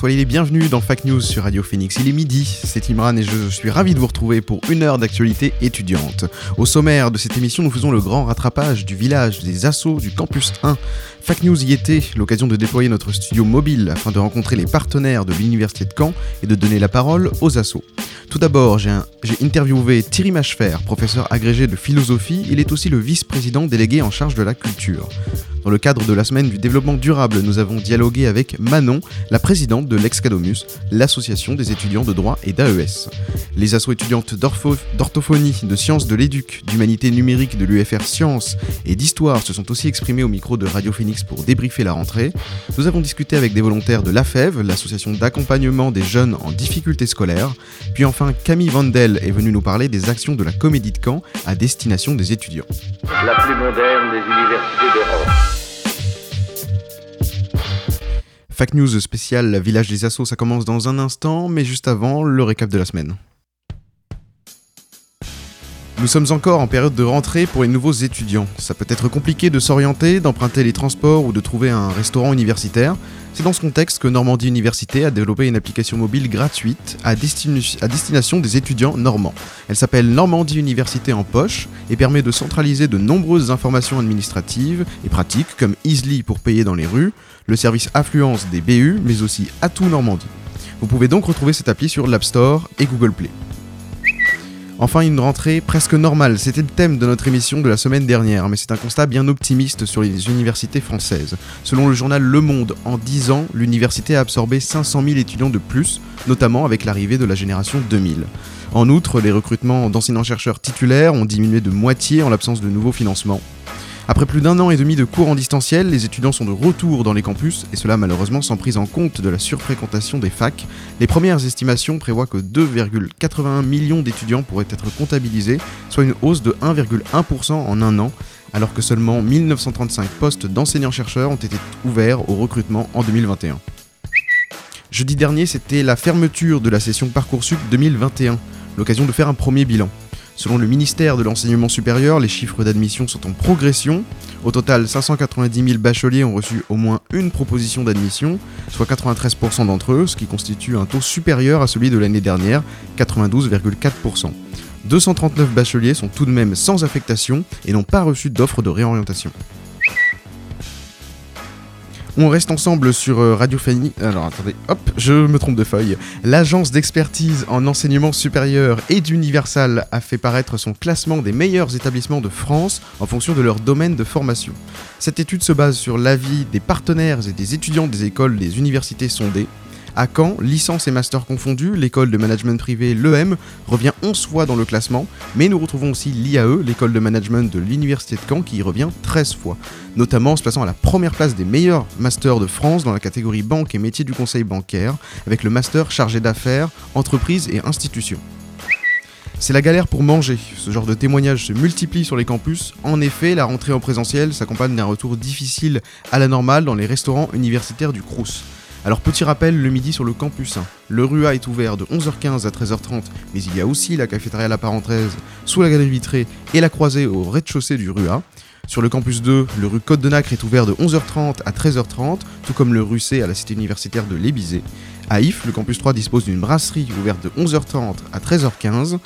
Soyez les bienvenus dans Fac News sur Radio Phoenix. Il est midi, c'est Imran et je suis ravi de vous retrouver pour une heure d'actualité étudiante. Au sommaire de cette émission, nous faisons le grand rattrapage du village des assauts du campus 1. Fac News y était, l'occasion de déployer notre studio mobile afin de rencontrer les partenaires de l'université de Caen et de donner la parole aux assauts. Tout d'abord, j'ai interviewé Thierry Machefer, professeur agrégé de philosophie. Il est aussi le vice-président délégué en charge de la culture. Dans le cadre de la semaine du développement durable, nous avons dialogué avec Manon, la présidente de l'Excadomus, l'association des étudiants de droit et d'AES. Les assos étudiantes d'orthophonie, de sciences de l'éduc, d'humanité numérique de l'UFR Sciences et d'histoire se sont aussi exprimés au micro de Radio Phoenix pour débriefer la rentrée. Nous avons discuté avec des volontaires de l'AFEV, l'association d'accompagnement des jeunes en difficulté scolaire. Puis enfin, Camille Vandel est venue nous parler des actions de la Comédie de Caen à destination des étudiants. la plus moderne des universités d'Europe. Fac News spécial Village des Assos, ça commence dans un instant, mais juste avant, le récap de la semaine. Nous sommes encore en période de rentrée pour les nouveaux étudiants. Ça peut être compliqué de s'orienter, d'emprunter les transports ou de trouver un restaurant universitaire. C'est dans ce contexte que Normandie Université a développé une application mobile gratuite à, destination des étudiants normands. Elle s'appelle Normandie Université en poche et permet de centraliser de nombreuses informations administratives et pratiques comme Easly pour payer dans les rues, le service Affluence des BU, mais aussi Atout Normandie. Vous pouvez donc retrouver cette appli sur l'App Store et Google Play. Enfin, une rentrée presque normale, c'était le thème de notre émission de la semaine dernière, mais c'est un constat bien optimiste sur les universités françaises. Selon le journal Le Monde, en 10 ans, l'université a absorbé 500 000 étudiants de plus, notamment avec l'arrivée de la génération 2000. En outre, les recrutements d'enseignants-chercheurs titulaires ont diminué de moitié en l'absence de nouveaux financements. Après plus d'un an et demi de cours en distanciel, les étudiants sont de retour dans les campus, et cela malheureusement sans prise en compte de la surfréquentation des facs. Les premières estimations prévoient que 2,81 millions d'étudiants pourraient être comptabilisés, soit une hausse de 1,1% en un an, alors que seulement 1935 postes d'enseignants-chercheurs ont été ouverts au recrutement en 2021. Jeudi dernier, c'était la fermeture de la session Parcoursup 2021, l'occasion de faire un premier bilan. Selon le ministère de l'Enseignement supérieur, les chiffres d'admission sont en progression. Au total, 590 000 bacheliers ont reçu au moins une proposition d'admission, soit 93% d'entre eux, ce qui constitue un taux supérieur à celui de l'année dernière, 92,4%. 239 bacheliers sont tout de même sans affectation et n'ont pas reçu d'offre de réorientation. On reste ensemble sur euh, Radio Fanny. Alors attendez, hop, je me trompe de feuille. L'agence d'expertise en enseignement supérieur et d'Universal a fait paraître son classement des meilleurs établissements de France en fonction de leur domaine de formation. Cette étude se base sur l'avis des partenaires et des étudiants des écoles des universités sondées. À Caen, licence et master confondus, l'école de management privé l'EM revient 11 fois dans le classement, mais nous retrouvons aussi l'IAE, l'école de management de l'université de Caen, qui y revient 13 fois, notamment en se plaçant à la première place des meilleurs masters de France dans la catégorie banque et métiers du conseil bancaire, avec le master chargé d'affaires, entreprises et institutions. C'est la galère pour manger. Ce genre de témoignages se multiplie sur les campus. En effet, la rentrée en présentiel s'accompagne d'un retour difficile à la normale dans les restaurants universitaires du Crous. Alors petit rappel, le midi sur le campus 1. Le RUA est ouvert de 11h15 à 13h30, mais il y a aussi la cafétéria La Parenthèse sous la galerie vitrée et la croisée au rez-de-chaussée du RUA. Sur le campus 2, le rue Côte de Nacre est ouvert de 11h30 à 13h30, tout comme le rue C à la cité universitaire de l'Ébizé. À If, le campus 3 dispose d'une brasserie ouverte de 11h30 à 13h15.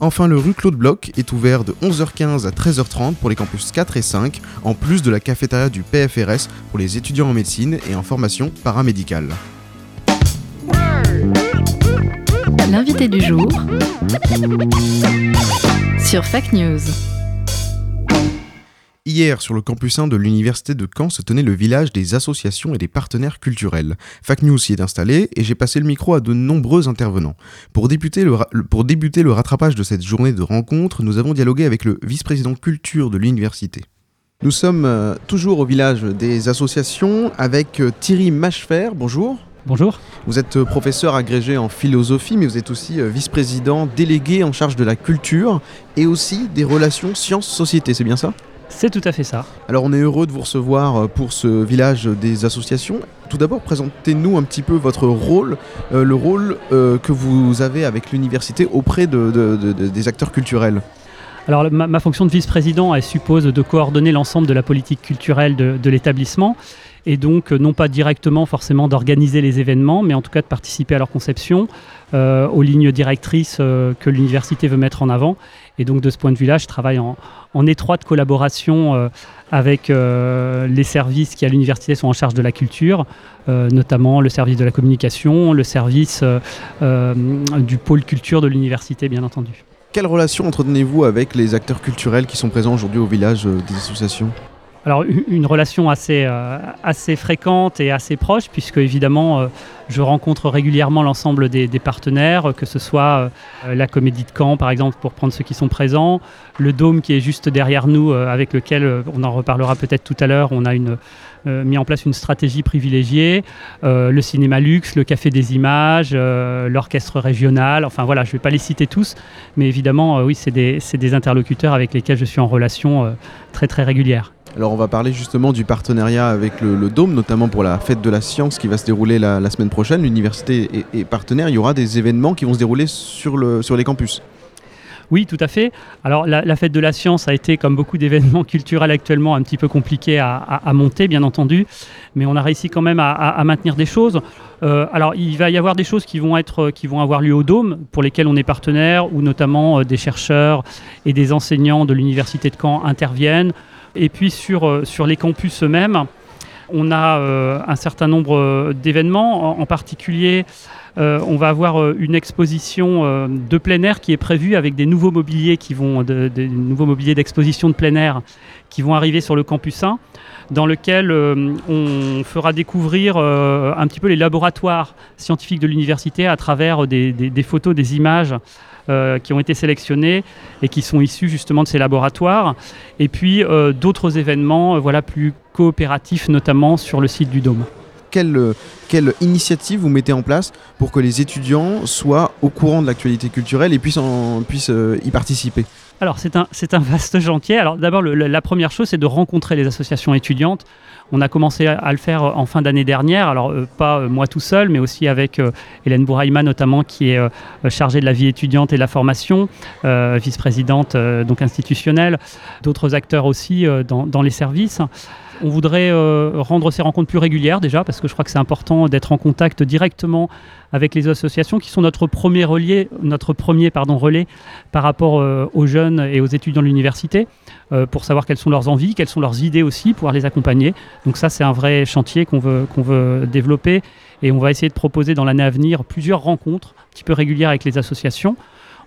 Enfin, le rue Claude Bloch est ouvert de 11h15 à 13h30 pour les campus 4 et 5, en plus de la cafétéria du PFRS pour les étudiants en médecine et en formation paramédicale. L'invité du jour sur Fac News. Hier, sur le campus 1 de l'université de Caen, se tenait le village des associations et des partenaires culturels. Fac News s'y est installé et j'ai passé le micro à de nombreux intervenants. Pour débuter, le ra- pour débuter le rattrapage de cette journée de rencontre, nous avons dialogué avec le vice-président culture de l'université. Nous sommes euh, toujours au village des associations avec euh, Thierry Machefer. Bonjour. Bonjour. Vous êtes euh, professeur agrégé en philosophie, mais vous êtes aussi vice-président délégué en charge de la culture et aussi des relations sciences-société, c'est bien ça? C'est tout à fait ça. Alors on est heureux de vous recevoir euh, pour ce village des associations. Tout d'abord, présentez-nous un petit peu votre rôle, euh, le rôle euh, que vous avez avec l'université auprès de- de- de- de- des acteurs culturels. Alors ma, ma fonction de vice-président, elle suppose de coordonner l'ensemble de la politique culturelle de, l'établissement et donc non pas directement forcément d'organiser les événements, mais en tout cas de participer à leur conception, euh, aux lignes directrices euh, que l'université veut mettre en avant. Et donc de ce point de vue-là, je travaille en, en étroite collaboration euh, avec euh, les services qui à l'université sont en charge de la culture, euh, notamment le service de la communication, le service du pôle culture de l'université, bien entendu. Quelle relation entretenez-vous avec les acteurs culturels qui sont présents aujourd'hui au village des associations? Alors une relation assez, euh, assez fréquente et assez proche, puisque évidemment euh, je rencontre régulièrement l'ensemble des, partenaires, que ce soit euh, la comédie de Caen par exemple pour prendre ceux qui sont présents, le Dôme qui est juste derrière nous, avec lequel on en reparlera peut-être tout à l'heure, on a mis en place une stratégie privilégiée, le cinéma luxe, le café des images, l'orchestre régional, enfin voilà, je ne vais pas les citer tous, mais évidemment oui c'est des, des interlocuteurs avec lesquels je suis en relation très très régulière. Alors on va parler justement du partenariat avec le, Dôme, notamment pour la fête de la science qui va se dérouler la, semaine prochaine. L'université est, partenaire, il y aura des événements qui vont se dérouler sur, le, sur les campus. Oui, tout à fait. Alors la, fête de la science a été, comme beaucoup d'événements culturels actuellement, un petit peu compliqué à, monter, bien entendu, mais on a réussi quand même à, maintenir des choses. Euh, alors il va y avoir des choses qui vont, être, qui vont avoir lieu au Dôme, pour lesquelles on est partenaire, où notamment euh, des chercheurs et des enseignants de l'Université de Caen interviennent. Et puis sur, euh, sur les campus eux-mêmes, on a euh, un certain nombre euh, d'événements, en, particulier on va avoir une exposition de plein air qui est prévue avec des nouveaux mobiliers qui vont de- des nouveaux mobiliers d'exposition de plein air qui vont arriver sur le campus 1 dans lequel on fera découvrir un petit peu les laboratoires scientifiques de l'université à travers des photos, des images euh, qui ont été sélectionnées et qui sont issues justement de ces laboratoires. Et puis euh, d'autres événements euh, voilà, plus coopératifs, notamment sur le site du Dôme. Quelle, initiative vous mettez en place pour que les étudiants soient au courant de l'actualité culturelle et puissent, en- puissent y participer? Alors c'est un, vaste chantier. Alors d'abord, la première chose, c'est de rencontrer les associations étudiantes. On a commencé à, le faire en fin d'année dernière, alors euh, pas euh, moi tout seul, mais aussi avec euh, Hélène Bouraïma notamment, qui est chargée de la vie étudiante et de la formation, vice-présidente donc institutionnelle, d'autres acteurs aussi dans les services. On voudrait euh, rendre ces rencontres plus régulières déjà, parce que je crois que c'est important d'être en contact directement avec les associations qui sont notre premier relais, notre premier relais par rapport euh, aux jeunes et aux étudiants de l'université, euh, pour savoir quelles sont leurs envies, quelles sont leurs idées aussi, pouvoir les accompagner. Donc ça, c'est un vrai chantier qu'on veut, qu'on veut développer et on va essayer de proposer dans l'année à venir plusieurs rencontres un petit peu régulières avec les associations.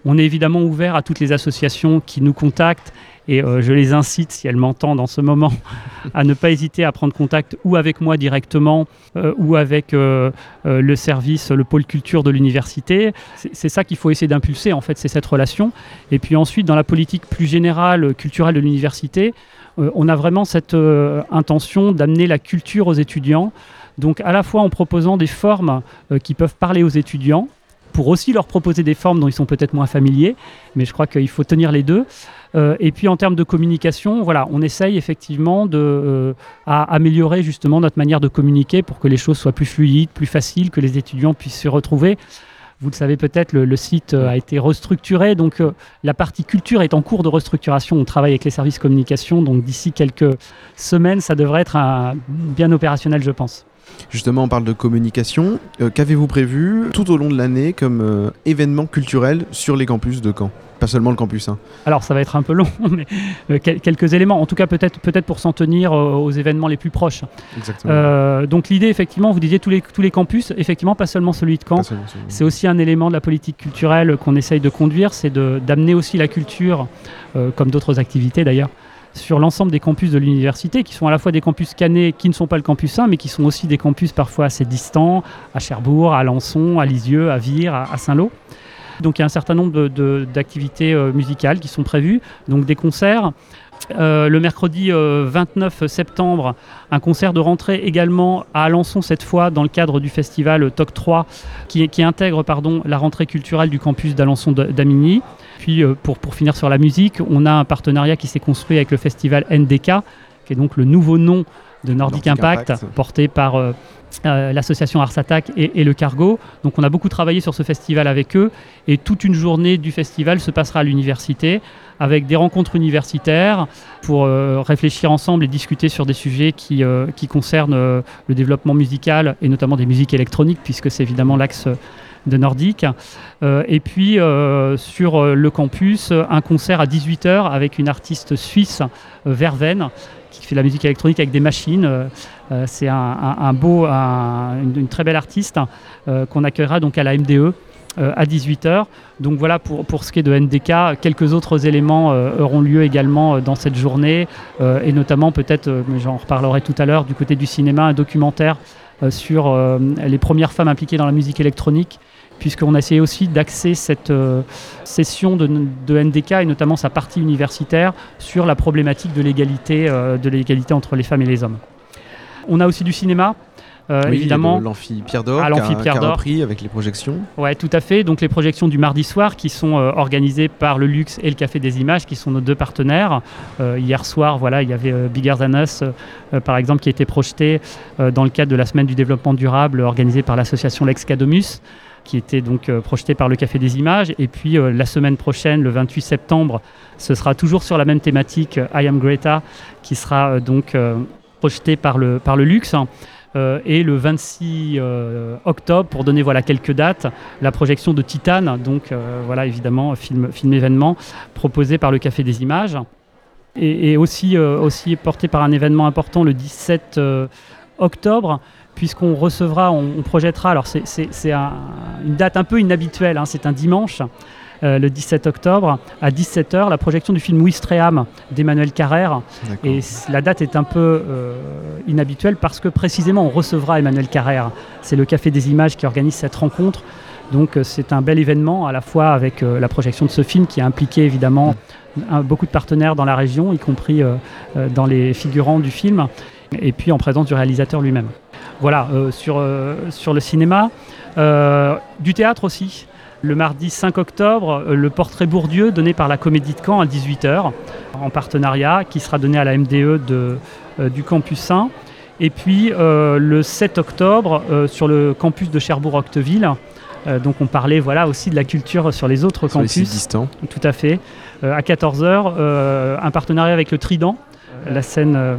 On est évidemment ouvert à toutes les associations qui nous contactent et euh, je les incite, si elles m'entendent en ce moment, à ne pas hésiter à prendre contact ou avec moi directement euh, ou avec euh, le service, le pôle culture de l'université. C'est ça qu'il faut essayer d'impulser, en fait, c'est cette relation. Et puis ensuite, dans la politique plus générale culturelle de l'université, on a vraiment cette intention d'amener la culture aux étudiants. Donc à la fois en proposant des formes qui peuvent parler aux étudiants, pour aussi leur proposer des formes dont ils sont peut-être moins familiers, mais je crois qu'il faut tenir les deux. Euh, et puis en termes de communication, on essaye effectivement de euh, améliorer justement notre manière de communiquer pour que les choses soient plus fluides, plus faciles, que les étudiants puissent se retrouver. Vous le savez peut-être, le, site euh, a été restructuré, donc la partie culture est en cours de restructuration. On travaille avec les services communication, donc d'ici quelques semaines, ça devrait être bien opérationnel, je pense. Justement, on parle de communication. Euh, Qu'avez-vous prévu tout au long de l'année comme euh, événement culturel sur les campus de Caen? Pas seulement le campus 1. Alors ça va être un peu long, mais euh, quel- quelques éléments. En tout cas, peut-être pour s'en tenir aux événements les plus proches. Exactement. Donc l'idée, effectivement, vous disiez tous les, tous les campus, effectivement, pas seulement celui de Caen. C'est aussi un élément de la politique culturelle qu'on essaye de conduire, c'est d'amener aussi la culture, comme d'autres activités d'ailleurs, sur l'ensemble des campus de l'université, qui sont à la fois des campus cannés, qui ne sont pas le campus 1, mais qui sont aussi des campus parfois assez distants, à Cherbourg, à Alençon, à Lisieux, à Vire, à, à Saint-Lô. Donc il y a un certain nombre d'activités euh, musicales qui sont prévues, donc des concerts. Euh, le mercredi euh, 29 septembre, un concert de rentrée également à Alençon cette fois dans le cadre du festival TOC 3 qui, qui intègre pardon, la rentrée culturelle du campus d'Alençon d'Amigny. Puis euh, pour, pour finir sur la musique, on a un partenariat qui s'est construit avec le festival NDK, qui est donc le nouveau nom de Nordic, Nordic Impact, Impact. porté par euh, euh, l'association Ars Attack et, et le Cargo. Donc on a beaucoup travaillé sur ce festival avec eux et toute une journée du festival se passera à l'université avec des rencontres universitaires pour euh, réfléchir ensemble et discuter sur des sujets qui, euh, qui concernent euh, le développement musical et notamment des musiques électroniques puisque c'est évidemment l'axe de Nordique. Et puis sur le campus, un concert à 18h avec une artiste suisse, Verven, qui fait de la musique électronique avec des machines. C'est un, beau, un- une, une très belle artiste qu'on accueillera donc à la MDE à 18h. Donc voilà pour, pour ce qui est de NDK. Quelques autres éléments euh, auront lieu également euh, dans cette journée euh, et notamment peut-être, euh, j'en reparlerai tout à l'heure, du côté du cinéma, un documentaire euh, sur euh, les premières femmes impliquées dans la musique électronique puisqu'on a essayé aussi d'axer cette euh, session de, de NDK et notamment sa partie universitaire sur la problématique de l'égalité euh, de l'égalité entre les femmes et les hommes. On a aussi du cinéma, euh, Oui, évidemment. le- L'amphi Pierre d'Or, À l'Amphi Pierre d'Or. repris avec les projections. Ouais, tout à fait. Donc les projections du mardi soir qui sont euh, organisées par le Luxe et le Café des Images, qui sont nos deux partenaires. Euh, hier soir, voilà, il y avait euh, Bigger Than Us, par exemple, qui a été projeté dans le cadre de la semaine du développement durable organisée par l'association Lex Cadomus qui était donc euh, projeté par le Café des Images. Et puis euh, la semaine prochaine, le 28 septembre, ce sera toujours sur la même thématique, euh, I Am Greta, qui sera donc projeté par le, par le Luxe. Euh, et le 26 euh, octobre, pour donner voilà, quelques dates, la projection de Titane, donc euh, voilà évidemment film, événement proposé par le Café des Images, et, aussi, aussi porté par un événement important le 17 euh, octobre, puisqu'on recevra, on, projettera, alors c'est- c'est c'est un- une date un peu inhabituelle, hein, c'est un dimanche, euh, le 17 octobre, à 17h, la projection du film Ouistreham d'Emmanuel Carrère, et la date est un peu euh, inhabituelle parce que précisément on recevra Emmanuel Carrère. C'est le Café des Images qui organise cette rencontre. Donc euh, c'est un bel événement à la fois avec euh, la projection de ce film qui a impliqué évidemment un- beaucoup de partenaires dans la région, y compris dans les figurants du film, et puis en présence du réalisateur lui-même. Voilà, sur, sur le cinéma. Du théâtre aussi. Le mardi 5 octobre, euh, le portrait Bourdieu donné par la Comédie de Caen à 18h en partenariat qui sera donné à la MDE de, euh, du campus 1. Et puis euh, le 7 octobre euh, sur le campus de Cherbourg-Octeville. Euh, donc on parlait voilà, aussi de la culture sur les autres Sur les campus. distants. Tout à fait. Euh, à 14h, un partenariat avec le Trident, la scène euh,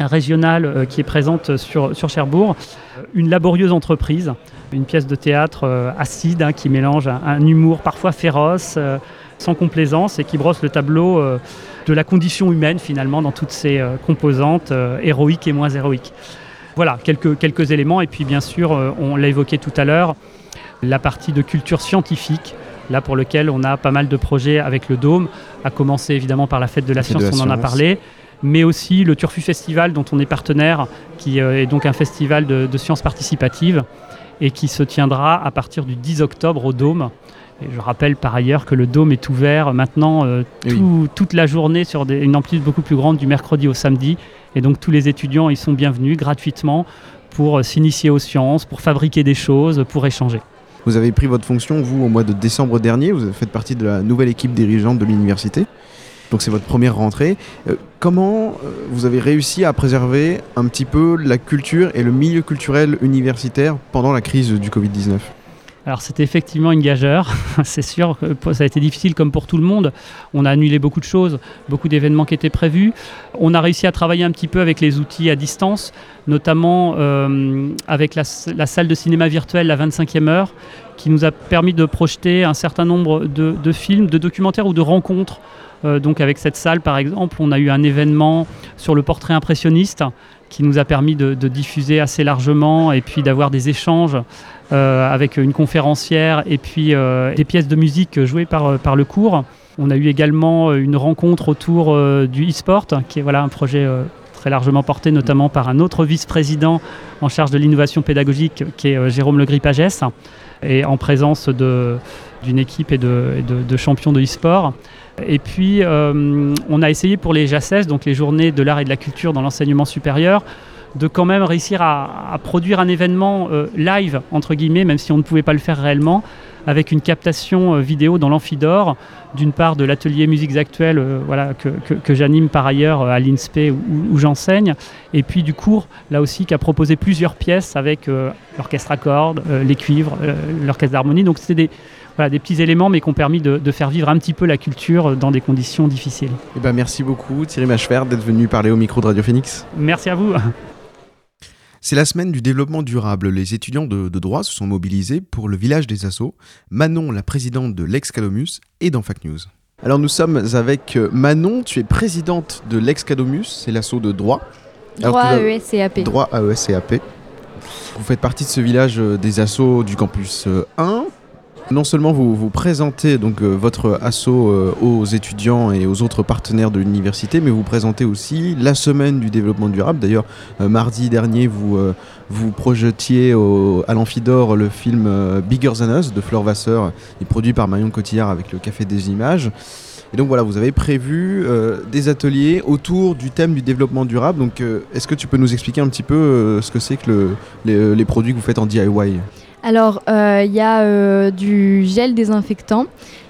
régionale euh, qui est présente sur, sur Cherbourg. Euh, Une laborieuse entreprise, une pièce de théâtre euh, acide hein, qui mélange un, un humour parfois féroce, euh, sans complaisance et qui brosse le tableau euh, de la condition humaine finalement dans toutes ses euh, composantes héroïques et moins héroïques. Voilà, quelques, quelques éléments. Et puis bien sûr, on l'a évoqué tout à l'heure, la partie de culture scientifique, là pour lequel on a pas mal de projets avec le Dôme, à commencer évidemment par la fête de la Fête de science, la on en a parlé, mais aussi le Turfu Festival dont on est partenaire, qui euh, est donc un festival de, de sciences participatives et qui se tiendra à partir du 10 octobre au Dôme. Et je rappelle par ailleurs que le Dôme est ouvert maintenant euh, oui. toute la journée sur des- une amplitude beaucoup plus grande du mercredi au samedi. Et donc tous les étudiants y sont bienvenus gratuitement pour euh, s'initier aux sciences, pour fabriquer des choses, pour échanger. Vous avez pris votre fonction, vous, au mois de décembre dernier. Vous faites partie de la nouvelle équipe dirigeante de l'université. Donc c'est votre première rentrée. Euh, comment euh, vous avez réussi à préserver un petit peu la culture et le milieu culturel universitaire pendant la crise du Covid-19 Alors c'était effectivement une gageure, c'est sûr que ça a été difficile comme pour tout le monde. On a annulé beaucoup de choses, beaucoup d'événements qui étaient prévus. On a réussi à travailler un petit peu avec les outils à distance, notamment euh, avec la, salle de cinéma virtuelle La 25e heure, qui nous a permis de projeter un certain nombre de films, de documentaires ou de rencontres. Euh, donc avec cette salle par exemple, on a eu un événement sur le portrait impressionniste qui nous a permis de, diffuser assez largement et puis d'avoir des échanges euh, avec une conférencière et puis euh, des pièces de musique jouées par, par le cours. On a eu également une rencontre autour du e-sport, qui est voilà, un projet très largement porté notamment par un autre vice-président en charge de l'innovation pédagogique qui est Jérôme Legris-Pagès et en présence d'une équipe et et de- de champions de e-sport. Et puis, euh, on a essayé pour les JACES, donc les journées de l'art et de la culture dans l'enseignement supérieur, de quand même réussir à, produire un événement euh, live, entre guillemets, même si on ne pouvait pas le faire réellement, avec une captation euh, vidéo dans l'amphidore, d'une part de l'atelier musiques actuelles voilà, que, j'anime par ailleurs à l'INSPE où, où j'enseigne, et puis du cours, là aussi, qui a proposé plusieurs pièces avec l'orchestre à cordes, les cuivres, l'orchestre d'harmonie. Donc c'était des, voilà, des petits éléments, mais qui ont permis de, de faire vivre un petit peu la culture dans des conditions difficiles. Eh ben, merci beaucoup Thierry Machfer d'être venu parler au micro de Radio Phoenix. Merci à vous. C'est la semaine du développement durable. Les étudiants de, de droit se sont mobilisés pour le village des Assauts. Manon, la présidente de l'ex-Calomus, est dans Fact News. Alors nous sommes avec euh, Manon, tu es présidente de l'ex-Calomus, c'est l'assaut de droit. Droit, tout d'abord- ESCAP. Droit AESCAP. Vous faites partie de ce village euh, des assauts du campus euh, 1. Non seulement vous vous présentez donc euh, votre assaut euh, aux étudiants et aux autres partenaires de l'université, mais vous présentez aussi la semaine du développement durable. D'ailleurs, euh, mardi dernier, vous vous projetiez au- à l'Amphidore le film Bigger Than Us de Fleur Vasseur, produit par Marion Cotillard avec le Café des Images. Et donc voilà, vous avez prévu des ateliers autour du thème du développement durable. Donc est-ce que tu peux nous expliquer un petit peu ce que c'est que le- les, les produits que vous faites en DIY Alors, euh, il y a euh, du gel désinfectant,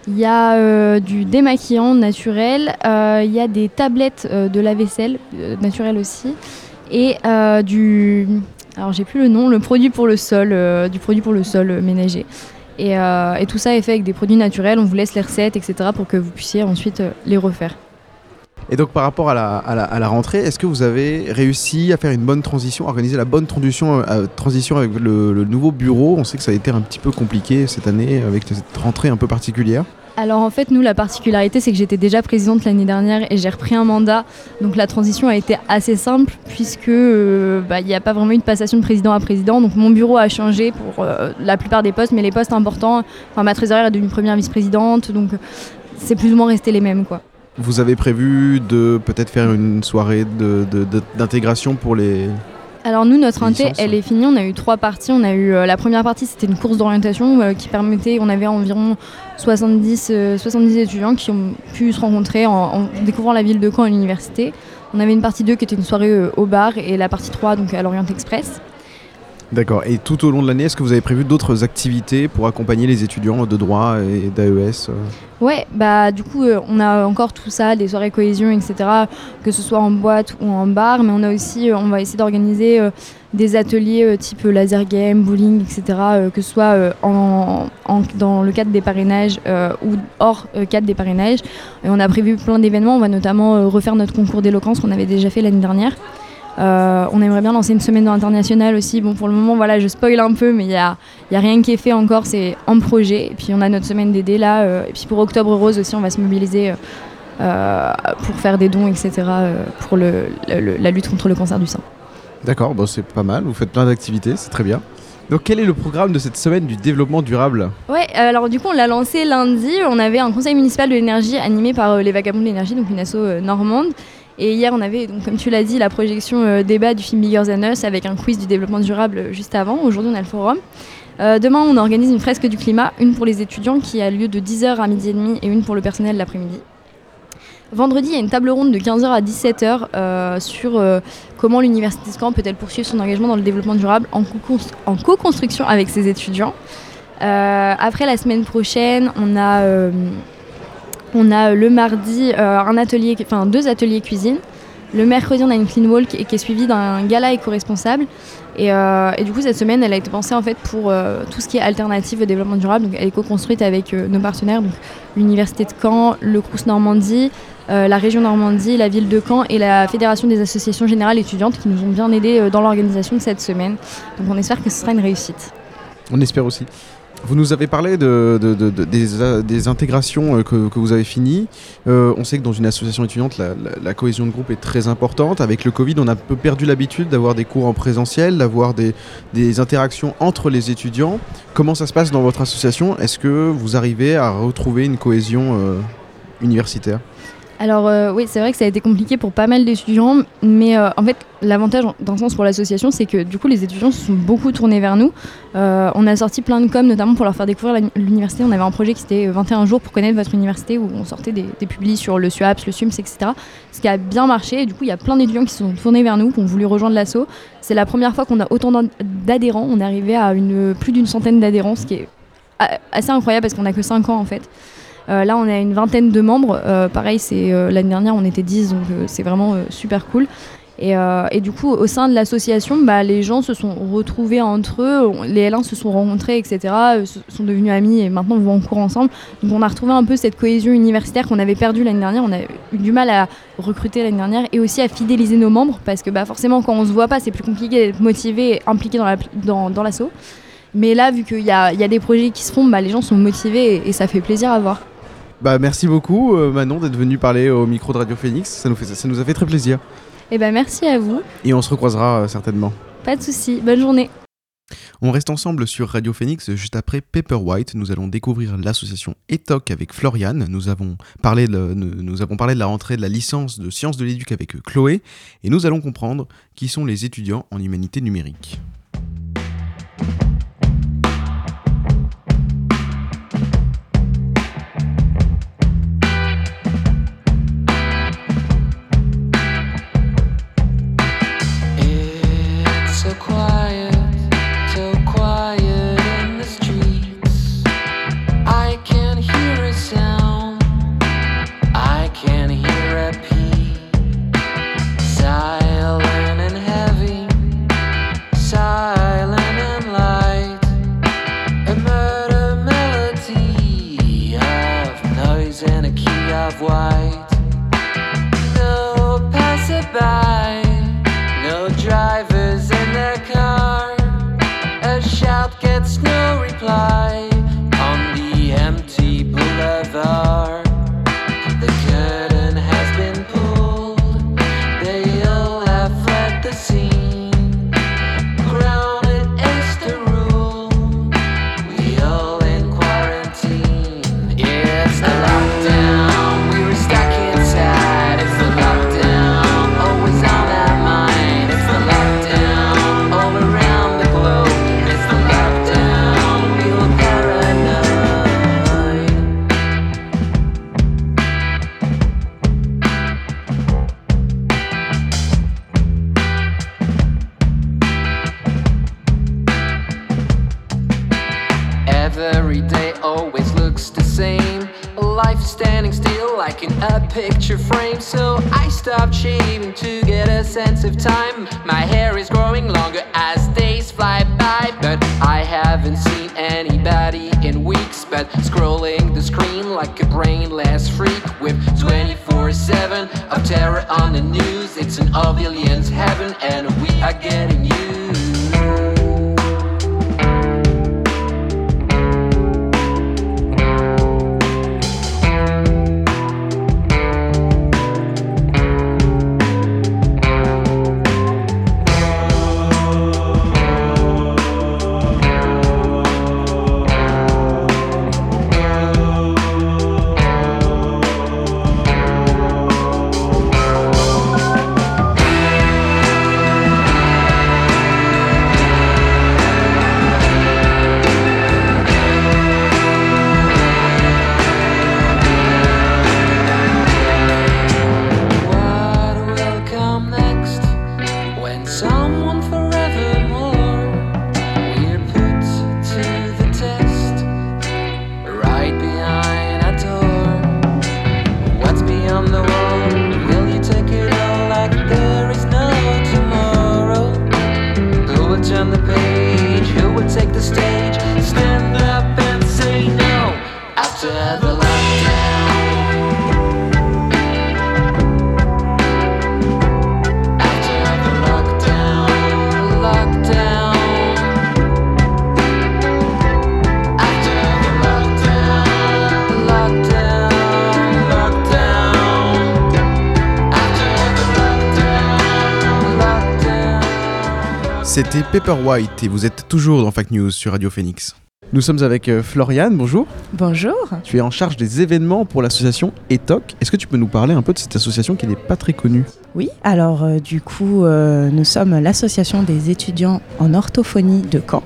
il y a euh, du démaquillant naturel, il y a des tablettes de lave-vaisselle euh, naturel aussi, et du. Alors, j'ai plus le nom, le produit pour le sol, du produit pour le sol ménager. Et, tout ça est fait avec des produits naturels. On vous laisse les recettes, etc., pour que vous puissiez ensuite les refaire. Et donc par rapport à la, à la- à la rentrée, est-ce que vous avez réussi à faire une bonne transition, organiser la bonne transition, euh, transition avec le, nouveau bureau? On sait que ça a été un petit peu compliqué cette année avec cette rentrée un peu particulière. Alors en fait, nous, la particularité, c'est que j'étais déjà présidente l'année dernière et j'ai repris un mandat. Donc la transition a été assez simple puisque euh, bah, il n'y a pas vraiment eu de passation de président à président. Donc mon bureau a changé pour euh, la plupart des postes, mais les postes importants, enfin ma trésorière est devenue première vice-présidente, donc euh, c'est plus ou moins resté les mêmes quoi. Vous avez prévu de peut-être faire une soirée de- de- de- d'intégration pour les... Alors nous, notre inté, elle est finie. On a eu trois parties. On a eu euh, la première partie, c'était une course d'orientation euh, qui permettait, on avait environ 70, euh, 70 étudiants qui ont pu se rencontrer en, en découvrant la ville de Caen et l'université. On avait une partie 2 qui était une soirée au bar et la partie 3 donc à l'Orient Express. D'accord. Et tout au long de l'année, est-ce que vous avez prévu d'autres activités pour accompagner les étudiants de droit et d'AES euh? Ouais, bah du coup, euh, on a encore tout ça, des soirées cohésion, etc., que ce soit en boîte ou en bar, mais on a aussi, euh, on va essayer d'organiser des ateliers type laser game, bowling, etc., que ce soit dans le cadre des parrainages ou hors cadre des parrainages. Et on a prévu plein d'événements, on va notamment refaire notre concours d'éloquence qu'on avait déjà fait l'année dernière. Euh, on aimerait bien lancer une semaine internationale aussi. Bon, pour le moment, voilà, je spoil un peu, mais il n'y a, y a rien qui est fait encore, c'est en projet. Et puis on a notre semaine d'aider là. euh, et puis pour Octobre Rose aussi, on va se mobiliser euh, pour faire des dons, etc. pour le- le- le- la lutte contre le cancer du sein. D'accord, bon, c'est pas mal, vous faites plein d'activités, c'est très bien. Donc quel est le programme de cette semaine du développement durable? Ouais, euh, alors du coup, on l'a lancé lundi. On avait un conseil municipal de l'énergie animé par euh, les Vagabonds de l'énergie, donc une asso euh, normande. Et hier, on avait, donc, comme tu l'as dit, la projection euh, débat du film Bigger Than Us avec un quiz du développement durable euh, juste avant. Aujourd'hui, on a le forum. Euh, demain, on organise une fresque du climat, une pour les étudiants qui a lieu de 10h à midi et demi et une pour le personnel l'après-midi. Vendredi, il y a une table ronde de 15h à 17h euh, sur comment l'Université de Caen peut-elle poursuivre son engagement dans le développement durable en co-const- en co-construction avec ses étudiants. Après, la semaine prochaine, on a, on a le mardi euh, un atelier, enfin, deux ateliers cuisine. Le mercredi, on a une clean walk qui, est suivie d'un gala éco-responsable. Et, euh, et du coup, cette semaine, elle a été pensée en fait pour euh, tout ce qui est alternative au développement durable. Donc, elle est co-construite avec euh, nos partenaires, l'Université de Caen, le Crous Normandie, euh, la région Normandie, la ville de Caen et la Fédération des associations générales étudiantes qui nous ont bien aidés euh, dans l'organisation de cette semaine. Donc, on espère que ce sera une réussite. On espère aussi. Vous nous avez parlé euh, des intégrations euh, que, vous avez finies. Euh, on sait que dans une association étudiante, la, cohésion de groupe est très importante. Avec le Covid, on a un peu perdu l'habitude d'avoir des cours en présentiel, d'avoir des, interactions entre les étudiants. Comment ça se passe dans votre association? Est-ce que vous arrivez à retrouver une cohésion universitaire? Alors euh, oui, c'est vrai que ça a été compliqué pour pas mal d'étudiants, mais euh, en fait l'avantage d'un sens pour l'association, c'est que du coup les étudiants se sont beaucoup tournés vers nous. Euh, on a sorti plein de com, notamment pour leur faire découvrir l'université. On avait un projet qui était 21 jours pour connaître votre université, où on sortait des, des publis sur le SUAPS, le SUMS, etc. Ce qui a bien marché. Et du coup, il y a plein d'étudiants qui se sont tournés vers nous, qui ont voulu rejoindre l'asso. C'est la première fois qu'on a autant d'ad- d'adhérents. On est arrivé à plus d'une centaine d'adhérents, ce qui est a- assez incroyable parce qu'on n'a que 5 ans en fait. Euh, là, on a une vingtaine de membres. Euh, pareil, c'est euh, l'année dernière, on était 10, donc c'est vraiment super cool. Et, du coup, au sein de l'association, bah, les gens se sont retrouvés entre eux, les L1 se sont rencontrés, etc., sont devenus amis et maintenant vont en cours ensemble. Donc on a retrouvé un peu cette cohésion universitaire qu'on avait perdue l'année dernière. On a eu du mal à recruter l'année dernière et aussi à fidéliser nos membres parce que bah, forcément, quand on se voit pas, c'est plus compliqué d'être motivé et impliqué dans l'asso. Mais là, vu qu'il y a, y des projets qui se font, bah, les gens sont motivés et ça fait plaisir à voir. Bah merci beaucoup euh, Manon d'être venu parler au micro de Radio Phoenix, ça nous, fait, ça nous a fait très plaisir. Et ben merci à vous. Et on se recroisera euh, certainement. Pas de soucis. Bonne journée. On reste ensemble sur Radio Phoenix juste après Paper White. Nous allons découvrir l'association ETOC avec Floriane. Nous avons, parlé de, nous, nous avons parlé de la rentrée de la licence de sciences de l'éduc avec Chloé. Et nous allons comprendre qui sont les étudiants en humanité numérique. Lockdown. C'était Paper White et vous êtes toujours dans Fact News sur Radio Phoenix. Nous sommes avec euh, Floriane, bonjour. Bonjour. Tu es en charge des événements pour l'association ETOC. Est-ce que tu peux nous parler un peu de cette association qui n'est pas très connue? Oui, alors euh, du coup, euh, nous sommes l'association des étudiants en orthophonie de Caen.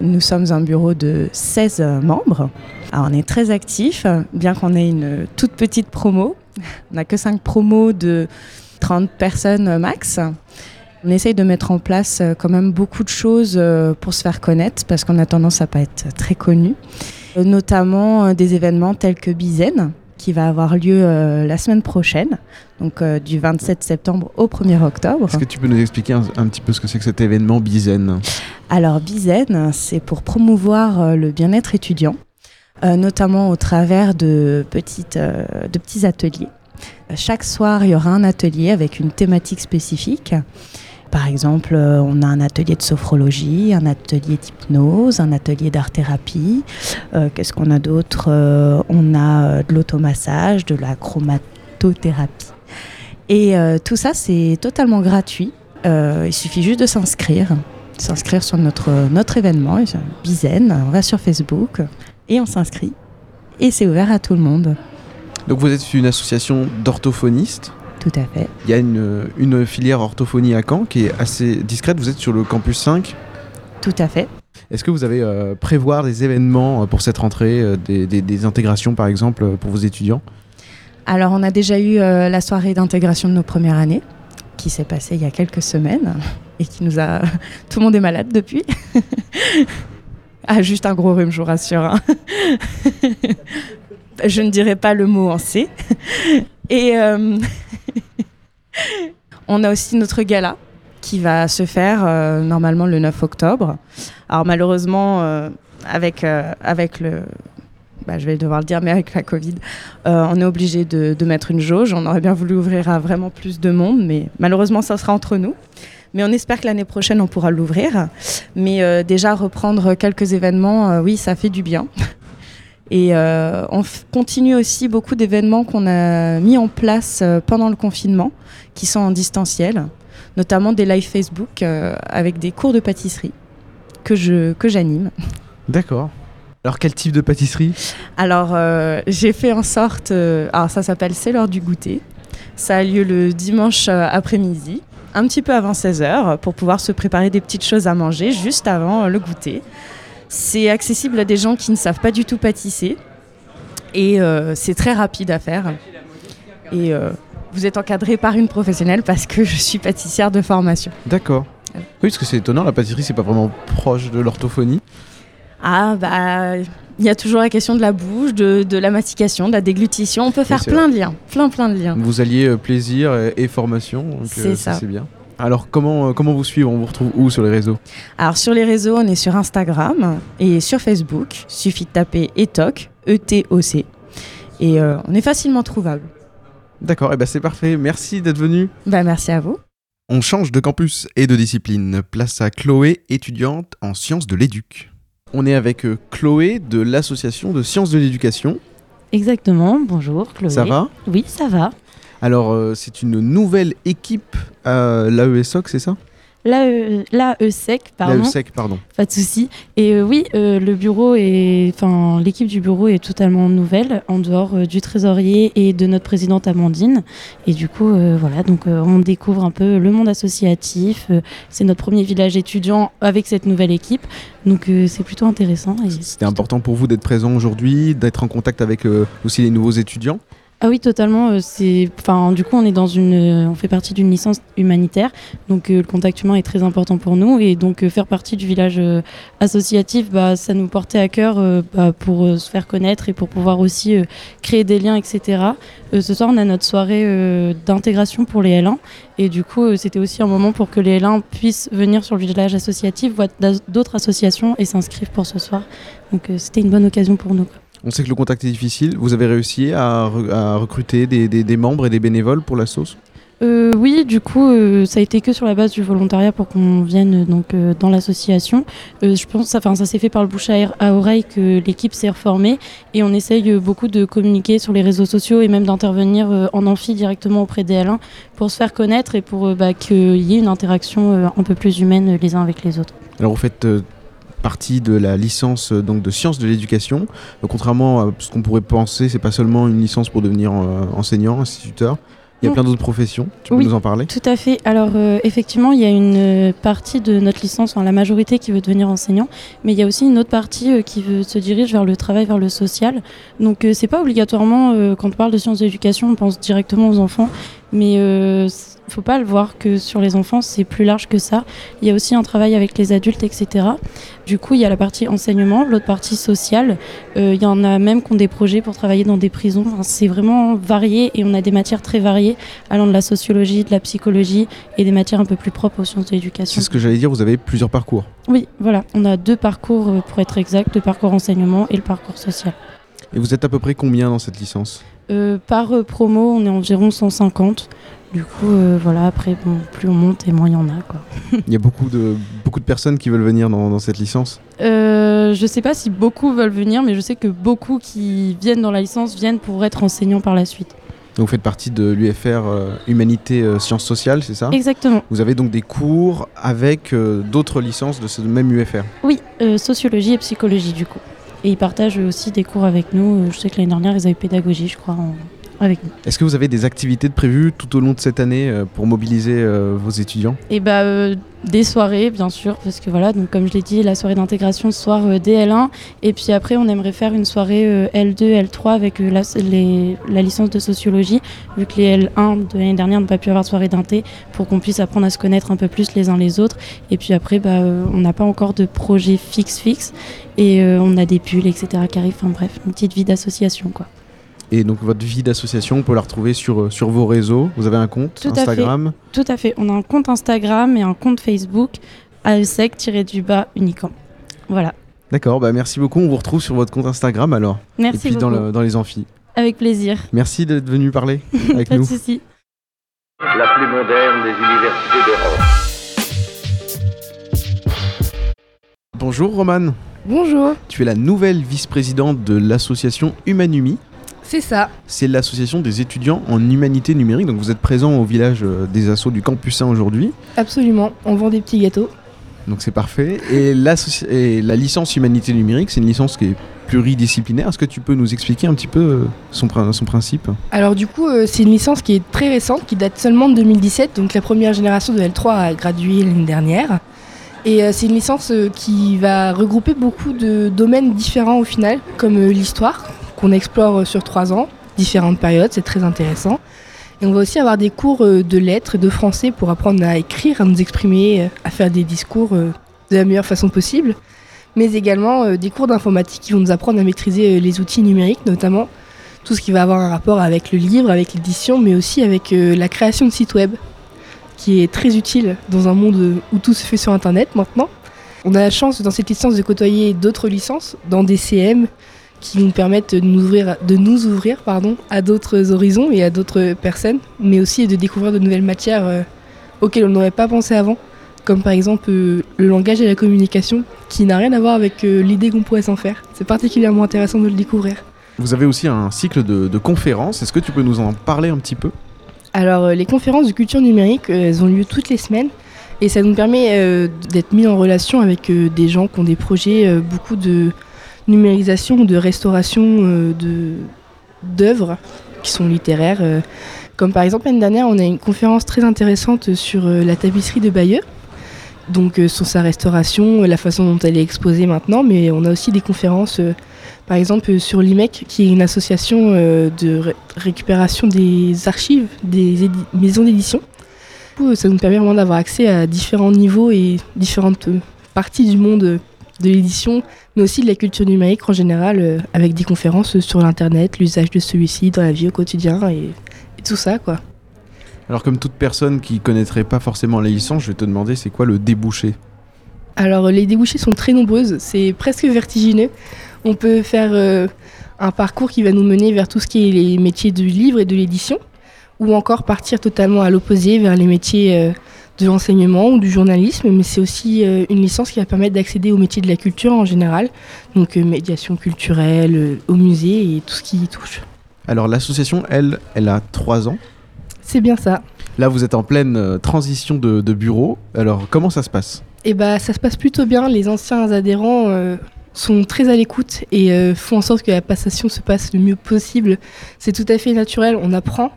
Nous sommes un bureau de 16 membres. Alors, on est très actifs, bien qu'on ait une toute petite promo. On n'a que 5 promos de 30 personnes max. On essaye de mettre en place euh, quand même beaucoup de choses euh, pour se faire connaître parce qu'on a tendance à pas être très connu. Euh, Notamment des événements tels que Bizen qui va avoir lieu euh, la semaine prochaine, donc euh, du 27 septembre au 1er octobre. Est-ce que tu peux nous expliquer un, un petit peu ce que c'est que cet événement Bizen? Alors Bizen, c'est pour promouvoir euh, le bien-être étudiant, notamment au travers de, petites, de petits ateliers. Chaque soir, il y aura un atelier avec une thématique spécifique. Par exemple, euh, on a un atelier de sophrologie, un atelier d'hypnose, un atelier d'art-thérapie. Euh, Qu'est-ce qu'on a d'autre? Euh, On a de l'automassage, de la chromatothérapie. Et tout ça, c'est totalement gratuit. Il suffit juste de s'inscrire, s'inscrire sur notre, notre événement, Bizen. On va sur Facebook et on s'inscrit. Et c'est ouvert à tout le monde. Donc vous êtes une association d'orthophonistes. Tout à fait. Il y a une, une filière orthophonie à Caen qui est assez discrète. Vous êtes sur le campus 5. Tout à fait. Est-ce que vous avez euh, prévoir des événements euh, pour cette rentrée, euh, des, des- des intégrations par exemple pour vos étudiants? Alors, on a déjà eu euh, la soirée d'intégration de nos premières années, qui s'est passée il y a quelques semaines et qui nous a. Tout le monde est malade depuis. ah, juste un gros rhume, je vous rassure. hein. je ne dirai pas le mot en C. Et euh, on a aussi notre gala qui va se faire euh, normalement le 9 octobre. Alors malheureusement, euh, avec, avec le... bah, je vais devoir le dire, mais avec la Covid, on est obligé de, mettre une jauge. On aurait bien voulu ouvrir à vraiment plus de monde, mais malheureusement, ça sera entre nous. Mais on espère que l'année prochaine, on pourra l'ouvrir. Mais déjà, reprendre quelques événements, oui, ça fait du bien. Et euh, on continue aussi beaucoup d'événements qu'on a mis en place euh, pendant le confinement, qui sont en distanciel, notamment des lives Facebook euh, avec des cours de pâtisserie que je que j'anime. D'accord. Alors quel type de pâtisserie? Alors j'ai fait en sorte, alors ça s'appelle C'est l'heure du goûter. Ça a lieu le dimanche après-midi, un petit peu avant 16h, pour pouvoir se préparer des petites choses à manger juste avant le goûter. C'est accessible à des gens qui ne savent pas du tout pâtisser. Et euh, c'est très rapide à faire. Et euh, vous êtes encadré par une professionnelle parce que je suis pâtissière de formation. D'accord. Oui, parce que c'est étonnant, la pâtisserie c'est pas vraiment proche de l'orthophonie. Ah bah il y a toujours la question de la bouche, de, de la mastication, de la déglutition. On peut faire plein de liens, plein plein de liens. Vous alliez euh, plaisir et, et formation, donc C'est ça. c'est bien. Alors comment, euh, comment vous suivre? On vous retrouve où sur les réseaux? Alors sur les réseaux, on est sur Instagram et sur Facebook. Suffit de taper ETOC, E-T-O-C. Et euh, on est facilement trouvable. D'accord, et ben c'est parfait. Merci d'être venu. Bah merci à vous. On change de campus et de discipline. Place à Chloé, étudiante en sciences de l'éduc. On est avec euh, Chloé de l'association de sciences de l'éducation. Exactement, bonjour Chloé. Ça va? Oui, ça va. Alors euh, c'est une nouvelle équipe à l'AESOC, c'est ça? Là ESSEC, pardon. L'AESEC, pardon. Pas de souci. Et euh, oui, euh, le bureau est, enfin, l'équipe du bureau est totalement nouvelle, en dehors euh, du trésorier et de notre présidente Amandine. Et du coup, voilà, donc on découvre un peu le monde associatif. c'est notre premier village étudiant avec cette nouvelle équipe, donc c'est plutôt intéressant. C'était important pour vous d'être présent aujourd'hui, d'être en contact avec aussi les nouveaux étudiants? Ah oui, totalement. euh, C'est, enfin, du coup, on est dans une, euh, on fait partie d'une licence humanitaire, donc euh, le contact humain est très important pour nous, et donc euh, faire partie du village associatif, bah, ça nous portait à cœur bah, pour se faire connaître et pour pouvoir aussi créer des liens, etc. Ce soir, on a notre soirée d'intégration pour les L1, et du coup, c'était aussi un moment pour que les L1 puissent venir sur le village associatif, voir d'autres associations et s'inscrivent pour ce soir. Donc, c'était une bonne occasion pour nous. On sait que le contact est difficile. Vous avez réussi à, re- à recruter des, des- des membres et des bénévoles pour la sauce? Euh, oui, du coup, euh, ça a été que sur la base du volontariat pour qu'on vienne donc euh, dans l'association. Je pense, enfin, ça s'est fait par le bouche à, air- à oreille que l'équipe s'est reformée et on essaye beaucoup de communiquer sur les réseaux sociaux et même d'intervenir en amphi directement auprès des L1 pour se faire connaître et pour bah, qu'il y ait une interaction un peu plus humaine les uns avec les autres. Alors vous faites partie de la licence euh, donc de sciences de l'éducation. Euh, contrairement à ce qu'on pourrait penser, c'est pas seulement une licence pour devenir euh, enseignant, instituteur. Il y a plein d'autres professions. Tu Oui. peux nous en parler? Tout à fait. Alors euh, effectivement, il y a une partie de notre licence, enfin, la majorité qui veut devenir enseignant, mais il y a aussi une autre partie euh, qui veut se dirige vers le travail, vers le social. Donc euh, c'est pas obligatoirement quand on parle de sciences d'éducation, on pense directement aux enfants, mais faut pas le voir que sur les enfants c'est plus large que ça. Il y a aussi un travail avec les adultes, etc. Du coup, il y a la partie enseignement, l'autre partie sociale. Euh, Il y en a même qui ont des projets pour travailler dans des prisons. Enfin, c'est vraiment varié et on a des matières très variées allant de la sociologie, de la psychologie et des matières un peu plus propres aux sciences de l'éducation. C'est ce que j'allais dire, vous avez plusieurs parcours. Oui, voilà, on a deux parcours euh, pour être exact, le parcours enseignement et le parcours social. Et vous êtes à peu près combien dans cette licence? Euh, par promo, on est environ 150. Du coup, euh, voilà, après, bon, plus on monte et moins il y en a. Quoi. Il y a beaucoup de, beaucoup de personnes qui veulent venir dans, dans cette licence? Euh, je sais pas si beaucoup veulent venir, mais je sais que beaucoup qui viennent dans la licence viennent pour être enseignants par la suite. Donc vous faites partie de l'UFR euh, Humanité euh, Sciences Sociales, c'est ça? Exactement. Vous avez donc des cours avec euh, d'autres licences de ce même UFR. Oui, euh, sociologie et psychologie du coup. Et ils partagent aussi des cours avec nous. Je sais que l'année dernière, ils avaient pédagogie, je crois, en- avec nous. Est-ce que vous avez des activités de prévues tout au long de cette année euh, pour mobiliser euh, vos étudiants? Et bah euh, des soirées bien sûr parce que voilà donc comme je l'ai dit la soirée d'intégration ce soir euh, DL1 et puis après on aimerait faire une soirée euh, L2 L3 avec la, les- la licence de sociologie vu que les L1 de l'année dernière n'ont pas pu avoir de soirée d'inté pour qu'on puisse apprendre à se connaître un peu plus les uns les autres. Et puis après bah, on n'a pas encore de projet fixe fixe. Et on a des pulls etc qui arrivent. Enfin bref une petite vie d'association quoi. Et donc votre vie d'association, on peut la retrouver sur, euh, sur vos réseaux. Vous avez un compte Tout à fait. Instagram Tout à fait. On a un compte Instagram et un compte Facebook AESEC-du-bas Unicamp. Voilà. D'accord, bah merci beaucoup. On vous retrouve sur votre compte Instagram alors. Merci Et puis dans, beaucoup. le- dans les amphis. Avec plaisir. Merci d'être venu parler avec Pas de nous. souci. La plus moderne des universités d'Europe. Bonjour Romane. Bonjour, Tu es la nouvelle vice-présidente de l'association Humanumi. C'est ça. C'est l'association des étudiants en humanité numérique. Donc vous êtes présent au village euh, des assos du Campus 1 aujourd'hui. Absolument, on vend des petits gâteaux. Donc c'est parfait. Et, la licence humanité numérique, c'est une licence qui est pluridisciplinaire. Est-ce que tu peux nous expliquer un petit peu euh, son, prin- son principe? Alors du coup, euh, c'est une licence qui est très récente, qui date seulement de 2017, donc la première génération de L3 a gradué l'année dernière. Et euh, c'est une licence euh, qui va regrouper beaucoup de domaines différents au final, comme l'histoire, qu'on explore euh, sur trois ans, différentes périodes, c'est très intéressant. Et on va aussi avoir des cours euh, de lettres et de français pour apprendre à écrire, à nous exprimer, euh, à faire des discours de la meilleure façon possible. Mais également des cours d'informatique qui vont nous apprendre à maîtriser les outils numériques, notamment tout ce qui va avoir un rapport avec le livre, avec l'édition, mais aussi avec la création de sites web, qui est très utile dans un monde où tout se fait sur Internet maintenant. On a la chance dans cette licence de côtoyer d'autres licences dans des CM qui nous permettent de nous ouvrir, de nous ouvrir pardon, à d'autres horizons et à d'autres personnes, mais aussi de découvrir de nouvelles matières euh, auxquelles on n'aurait pas pensé avant, comme par exemple euh, le langage et la communication, qui n'a rien à voir avec euh, l'idée qu'on pourrait s'en faire. C'est particulièrement intéressant de le découvrir. Vous avez aussi un cycle de, de conférences. Est-ce que tu peux nous en parler un petit peu? Alors, les conférences de culture numérique, elles ont lieu toutes les semaines et ça nous permet d'être mis en relation avec des gens qui ont des projets, beaucoup de numérisation, de restauration euh, d'œuvres qui sont littéraires. euh. Comme par exemple l'année dernière, on a une conférence très intéressante sur euh, la tapisserie de Bayeux. Donc sur sa restauration, la façon dont elle est exposée maintenant, mais on a aussi des conférences, par exemple sur l'IMEC, qui est une association de ré- récupération des archives des maisons d'édition. Ça nous permet vraiment d'avoir accès à différents niveaux et différentes parties du monde de l'édition, mais aussi de la culture numérique en général, euh, avec des conférences sur l'internet, l'usage de celui-ci dans la vie au quotidien et, et tout ça quoi. Alors comme toute personne qui connaîtrait pas forcément la licence, je vais te demander c'est quoi le débouché? Alors les débouchés sont très nombreuses, c'est presque vertigineux. On peut faire euh, un parcours qui va nous mener vers tout ce qui est les métiers du livre et de l'édition, ou encore partir totalement à l'opposé vers les métiers euh, de l'enseignement ou du journalisme, mais c'est aussi euh, une licence qui va permettre d'accéder aux métiers de la culture en général, donc euh, médiation culturelle, euh, au musée et tout ce qui y touche. Alors l'association, elle, elle a trois ans. C'est bien ça. Là, vous êtes en pleine transition de, de bureau. Alors comment ça se passe? Et bah ça se passe plutôt bien. Les anciens adhérents euh, sont très à l'écoute et euh, font en sorte que la passation se passe le mieux possible. C'est tout à fait naturel. On apprend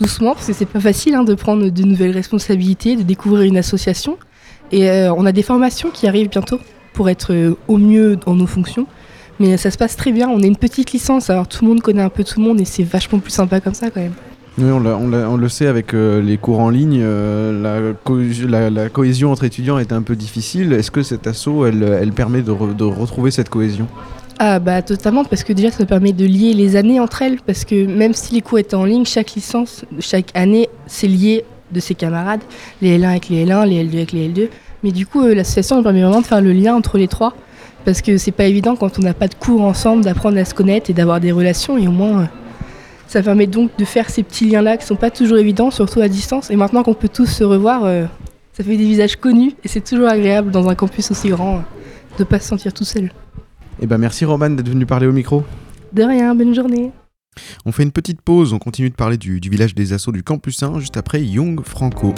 doucement parce que c'est pas facile hein, de prendre de nouvelles responsabilités, de découvrir une association. Et euh, on a des formations qui arrivent bientôt pour être euh, au mieux dans nos fonctions. Mais ça se passe très bien. On est une petite licence, alors tout le monde connaît un peu tout le monde et c'est vachement plus sympa comme ça quand même. Oui, on, le sait avec euh, les cours en ligne, la, co- la- la cohésion entre étudiants est un peu difficile. Est-ce que cet assaut, elle, elle permet de retrouver cette cohésion? Ah bah totalement parce que déjà ça permet de lier les années entre elles parce que même si les cours étaient en ligne, chaque licence, chaque année, c'est lié de ses camarades, les L1 avec les L1, les L2 avec les L2. Mais du coup, euh, l'association permet vraiment de faire le lien entre les trois parce que c'est pas évident quand on n'a pas de cours ensemble d'apprendre à se connaître et d'avoir des relations et au moins euh, ça permet donc de faire ces petits liens-là qui sont pas toujours évidents, surtout à distance. Et maintenant qu'on peut tous se revoir, euh, ça fait des visages connus et c'est toujours agréable dans un campus aussi grand de pas se sentir tout seul. Eh ben merci Roman d'être venu parler au micro. De rien, bonne journée. On fait une petite pause, on continue de parler du, du village des assauts du campus 1 juste après Young Franco.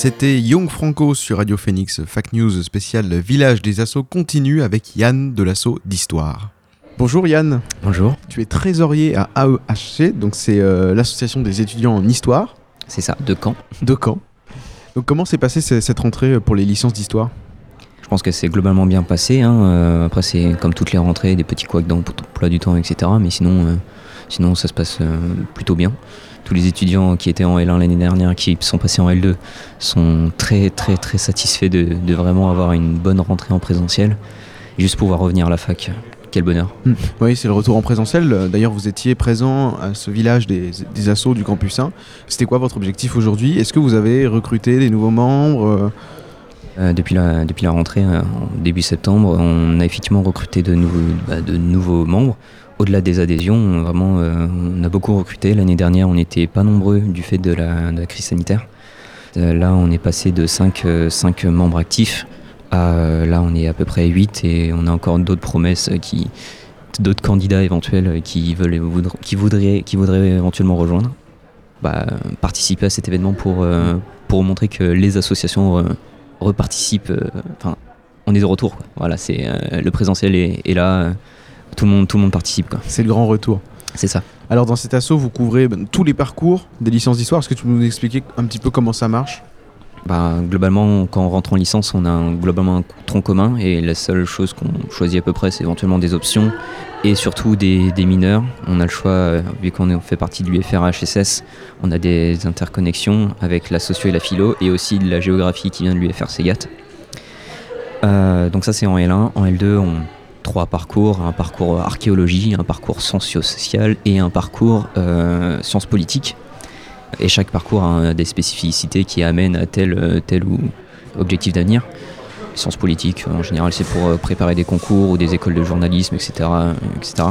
C'était Young Franco sur Radio Phoenix, Fact News spécial Village des Assauts continue avec Yann de l'assaut d'Histoire. Bonjour Yann. Bonjour. Tu es trésorier à AEHC, donc c'est euh, l'association des étudiants en histoire. C'est ça, de Caen. De Caen. Donc comment s'est passée cette rentrée pour les licences d'histoire? Je pense que c'est globalement bien passé. hein. Euh, après, c'est comme toutes les rentrées, des petits couacs d'emploi du temps, etc. Mais sinon, euh, sinon ça se passe euh, plutôt bien. Tous les étudiants qui étaient en L1 l'année dernière, qui sont passés en L2, sont très très très satisfaits de, de vraiment avoir une bonne rentrée en présentiel. Juste pouvoir revenir à la fac, quel bonheur. Oui, c'est le retour en présentiel. D'ailleurs, vous étiez présent à ce village des, des assos du campus 1. C'était quoi votre objectif aujourd'hui? Est-ce que vous avez recruté des nouveaux membres euh, Euh, depuis, la, depuis la rentrée, euh, début septembre, on a effectivement recruté de nouveaux, bah, de nouveaux membres. Au-delà des adhésions, on- vraiment, euh, on a beaucoup recruté. L'année dernière, on n'était pas nombreux du fait de la, crise sanitaire. Euh, là, on est passé de 5, membres actifs à euh, là, on est à peu près 8 et on a encore d'autres promesses euh, qui d'autres candidats éventuels euh, qui veulent qui voudraient qui voudraient éventuellement rejoindre. Bah, euh, participer à cet événement pour euh, pour montrer que les associations euh, reparticipent. euh, Enfin, on est de retour. Voilà, c'est euh, le présentiel est, là. euh, tout le monde tout le monde participe. C'est le grand retour. C'est ça. Alors dans cet asso, vous couvrez ben, tous les parcours des licences d'histoire. Est-ce que tu peux nous expliquer un petit peu comment ça marche? Bah, globalement, quand on rentre en licence, on a un- globalement un tronc commun et la seule chose qu'on choisit à peu près, c'est éventuellement des options et surtout des, des mineurs. On a le choix, euh, vu qu'on fait partie de l'UFR-HSS, on a des interconnexions avec la socio et la philo et aussi de la géographie qui vient de l'UFR-SEGAT. Euh, donc ça, c'est en L1. En L2, on trois parcours, un parcours archéologie, un parcours socio-social et un parcours euh, sciences politiques. Et chaque parcours a des spécificités qui amènent à tel, euh, tel ou objectif d'avenir. Sciences politiques, en général, c'est pour euh, préparer des concours ou des écoles de journalisme, etc. euh, etc.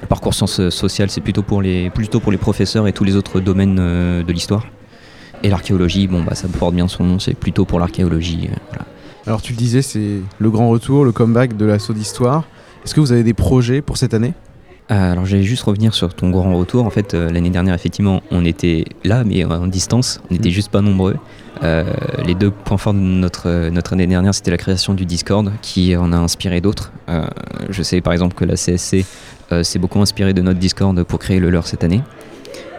Le parcours sciences sociales, c'est plutôt pour, les, plutôt pour les professeurs et tous les autres domaines euh, de l'histoire. Et l'archéologie, bon, bah, ça porte bien son nom, c'est plutôt pour l'archéologie. euh. Alors tu le disais, c'est le grand retour, le comeback de l'assaut d'histoire. Est-ce que vous avez des projets pour cette année? Euh, alors j'allais juste revenir sur ton grand retour. En fait, euh, l'année dernière, effectivement, on était là, mais en distance. On n'était juste pas nombreux. Euh, les deux points forts de notre, notre année dernière, c'était la création du Discord, qui en a inspiré d'autres. Euh, je sais par exemple que la CSC s'est beaucoup inspirée de notre Discord pour créer le leur cette année.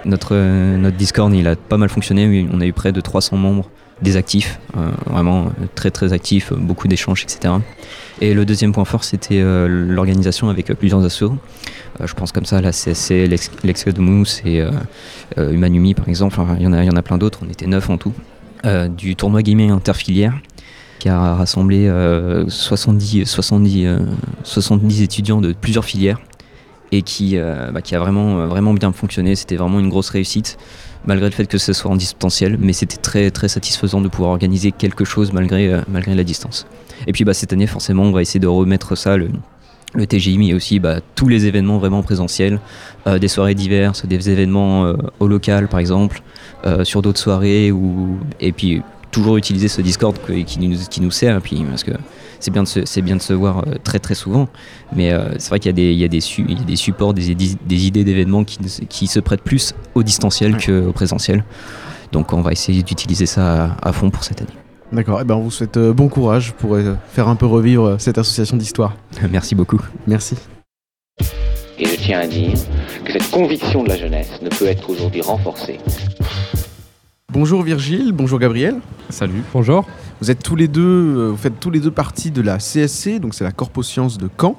Notre, notre Discord, il a pas mal fonctionné. On a eu près de 300 membres des actifs, euh, vraiment euh, très très actifs, euh, beaucoup d'échanges, etc. Et le deuxième point fort, c'était l'organisation avec plusieurs assos. Je pense comme ça, la CSC, l'ex- l'Excademous et Humanumi par exemple. Il y en a, plein d'autres. On était neuf en tout. Du tournoi gaming interfilière qui a rassemblé euh, 70, 70, euh, 70 étudiants de plusieurs filières et qui, bah, a vraiment, vraiment bien fonctionné. C'était vraiment une grosse réussite, malgré le fait que ce soit en distanciel, mais c'était très, très satisfaisant de pouvoir organiser quelque chose malgré, euh, la distance. Et puis bah, cette année, forcément, on va essayer de remettre ça, le, le TGI, mais aussi bah, tous les événements vraiment présentiels, euh, des soirées diverses, des événements euh, au local par exemple, sur d'autres soirées, ou... et puis toujours utiliser ce Discord qui, nous, qui nous sert, puis, parce c'est bien, de se- c'est bien de se voir euh, très très souvent, mais euh, c'est vrai qu'il y a des, il y a des, su- il y a des supports, des, des- des idées d'événements qui, qui se prêtent plus au distanciel qu'au présentiel. Donc on va essayer d'utiliser ça à, à fond pour cette année. D'accord, et ben on vous souhaite euh, bon courage pour euh, faire un peu revivre euh, cette association d'histoire. Merci beaucoup. Merci. Et je tiens à dire que cette conviction de la jeunesse ne peut être aujourd'hui renforcée. Bonjour Virgile, bonjour Gabriel. Salut. Bonjour. Vous êtes tous les deux, euh, vous faites tous les deux partie de la CSC, donc c'est la Corpo Sciences de Caen.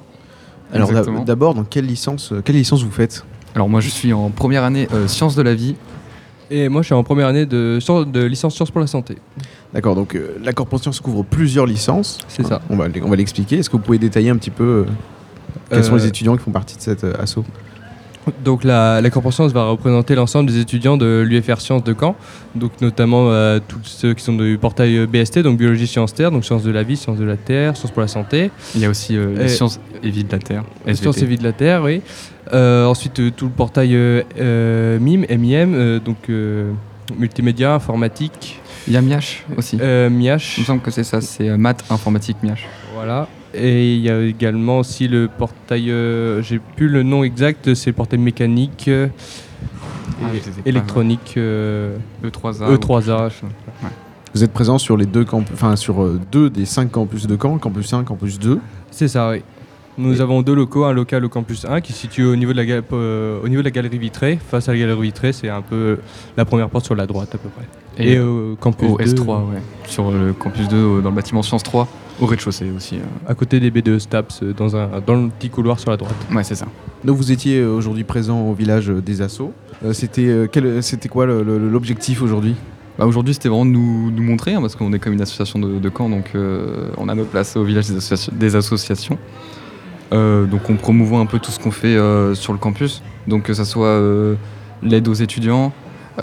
Alors d'abord, dans quelle licence, euh, quelle licence vous faites? Alors moi je suis en première année euh, sciences de la vie. Et moi je suis en première année de, licence sciences pour la santé. D'accord, donc euh, la Corpo Sciences couvre plusieurs licences. C'est ça. On va, on va l'expliquer. Est-ce que vous pouvez détailler un petit peu euh, quels sont les étudiants qui font partie de cette euh, asso Donc la, la Corpo Sciences va représenter l'ensemble des étudiants de l'UFR Sciences de Caen, donc notamment euh, tous ceux qui sont du portail euh, BST, donc biologie sciences terre, donc sciences de la vie, sciences de la terre, sciences pour la santé. Il y a aussi euh, Et- sciences et vie de la terre. SVT. Sciences et vie de la terre, oui. Euh, ensuite tout le portail MIM, MIM, donc multimédia, informatique. Il y a Miach aussi. Miach. Il me semble que c'est ça, c'est maths, informatique, Miach. Voilà. Et il y a également aussi le portail, euh, j'ai plus le nom exact, c'est le portail mécanique, euh, Ah, et électronique, euh, E3A. E3A. Ouais. Vous êtes présent sur les deux campus, enfin sur deux des cinq campus de Caen, campus 1, campus 2. C'est ça, oui. Nous avons deux locaux, un local au campus 1 qui se situe au niveau de la, ga- euh, au niveau de la galerie vitrée. Face à la galerie vitrée, c'est un peu la première porte sur la droite à peu près. Et, au campus au 2, S3, ouais. Sur le campus 2, euh, dans le bâtiment Sciences 3, au rez-de-chaussée aussi. euh. à côté des B2 STAPS, euh, dans, un, dans le petit couloir sur la droite. Ouais, c'est ça. Donc vous étiez euh, aujourd'hui présent au village des Assauts. Euh, c'était euh, quel- c'était quoi l'objectif aujourd'hui? Bah, Aujourd'hui, c'était vraiment de nous, nous montrer, hein, parce qu'on est comme une association de, de Caen, donc euh, on a notre place au village des, associa- des associations. Euh, donc on promouvoit un peu tout ce qu'on fait euh, sur le campus, donc que ça soit euh, l'aide aux étudiants,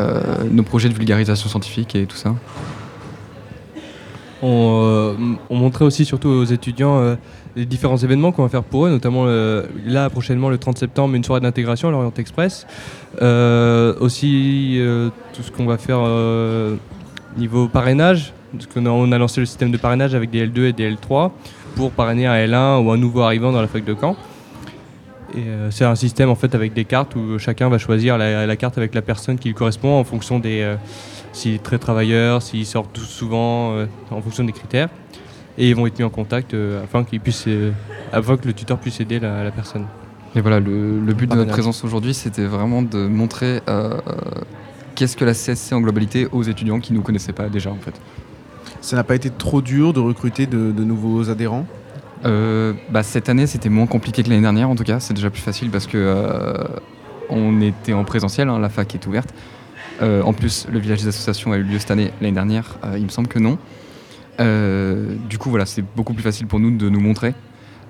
euh, nos projets de vulgarisation scientifique et tout ça. On, euh, on montrait aussi surtout aux étudiants euh, les différents événements qu'on va faire pour eux, notamment euh, là prochainement le 30 septembre une soirée d'intégration à l'Orient Express. Euh, aussi euh, tout ce qu'on va faire euh, niveau parrainage, parce qu'on on a lancé le système de parrainage avec des L2 et des L3 pour parrainer un L1 ou un nouveau arrivant dans la fac de Caen. Euh, c'est un système en fait avec des cartes où chacun va choisir la, la carte avec la personne qui lui correspond en fonction des euh, s'il est très travailleur, s'il sort tout souvent, euh, en fonction des critères. Et ils vont être mis en contact euh, afin qu'ils puissent, afin que le tuteur puisse aider la, la personne. Et voilà, le, le but de notre présence aujourd'hui, c'était vraiment de montrer qu'est-ce que la CSC en globalité aux étudiants qui ne nous connaissaient pas déjà en fait. Ça n'a pas été trop dur de recruter de, nouveaux adhérents Euh, bah, cette année, c'était moins compliqué que l'année dernière, en tout cas. C'est déjà plus facile parce que euh, on était en présentiel, hein, la fac est ouverte. Euh, en plus, le village des associations a eu lieu cette année. L'année dernière, il me semble que non. Du coup, voilà, c'est beaucoup plus facile pour nous de nous montrer.